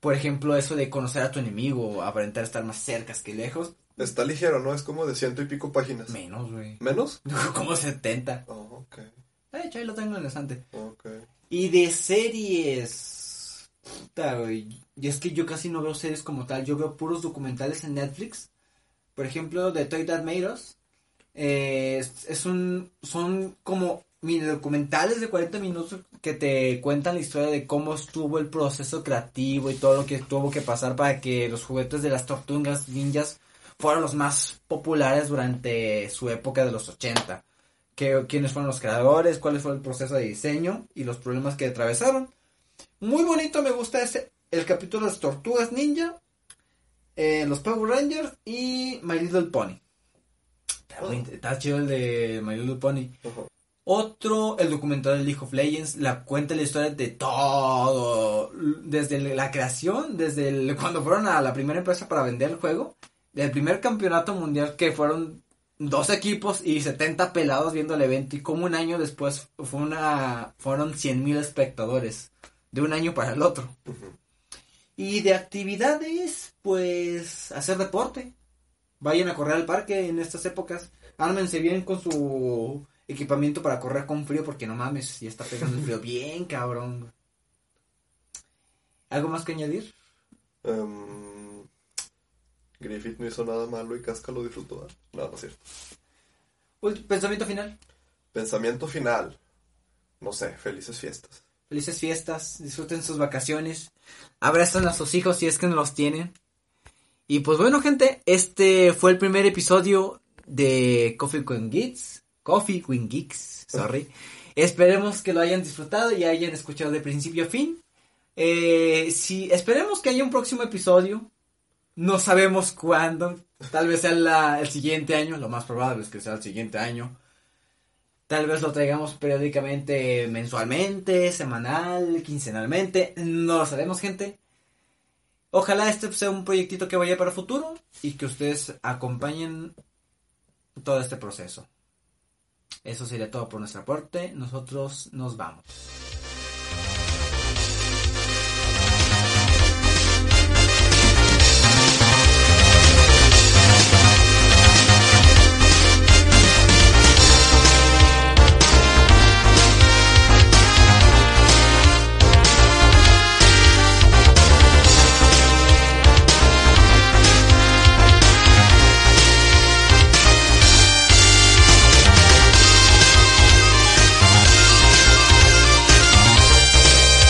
Por ejemplo, eso de conocer a tu enemigo, aparentar estar más cerca que lejos. Está ligero, ¿no? Es como de ciento y pico páginas. Menos, güey. ¿Menos? [LAUGHS] como 70. Oh, ok. De hecho, ahí lo tengo en el estante. Ok. Y de series. Puta, güey. Y es que yo casi no veo series como tal. Yo veo puros documentales en Netflix. Por ejemplo, The Toy That Made Us. Eh, es un. Son como mini documentales de 40 minutos que te cuentan la historia de cómo estuvo el proceso creativo y todo lo que tuvo que pasar para que los juguetes de las tortugas ninjas fueran los más populares durante su época de los 80. Que, quiénes fueron los creadores, cuál fue el proceso de diseño y los problemas que atravesaron. Muy bonito, me gusta ese, el capítulo de las tortugas ninja, eh, los Power Rangers y My Little Pony. Está, chido el de My Little Pony. Otro, el documental de League of Legends, la cuenta la historia de todo, desde la creación, desde [LAUGHS] cuando fueron a la primera empresa para vender el juego, del primer campeonato mundial que fueron dos equipos y 70 pelados viendo el evento y como un año después fue una, fueron 100 mil espectadores, de un año para el otro. Y de actividades, pues hacer deporte, vayan a correr al parque en estas épocas, ármense bien con su equipamiento para correr con frío porque no mames, ya está pegando el frío [LAUGHS] bien cabrón. ¿Algo más que añadir? Um, Griffith no hizo nada malo y Casca lo disfrutó. No, no es cierto. Pensamiento final. Pensamiento final. No sé, felices fiestas. Felices fiestas, disfruten sus vacaciones. Abrazan a sus hijos si es que no los tienen. Y pues bueno, gente, este fue el primer episodio de Coffee con Gits. Coffee Wing Geeks, sorry. Esperemos que lo hayan disfrutado y hayan escuchado de principio a fin. Eh, si, esperemos que haya un próximo episodio. No sabemos cuándo. Tal vez sea el siguiente año. Lo más probable es que sea el siguiente año. Tal vez lo traigamos periódicamente, mensualmente, semanal, quincenalmente. No lo sabemos, gente. Ojalá este sea un proyectito que vaya para el futuro y que ustedes acompañen todo este proceso. Eso sería todo por nuestra parte. Nosotros nos vamos.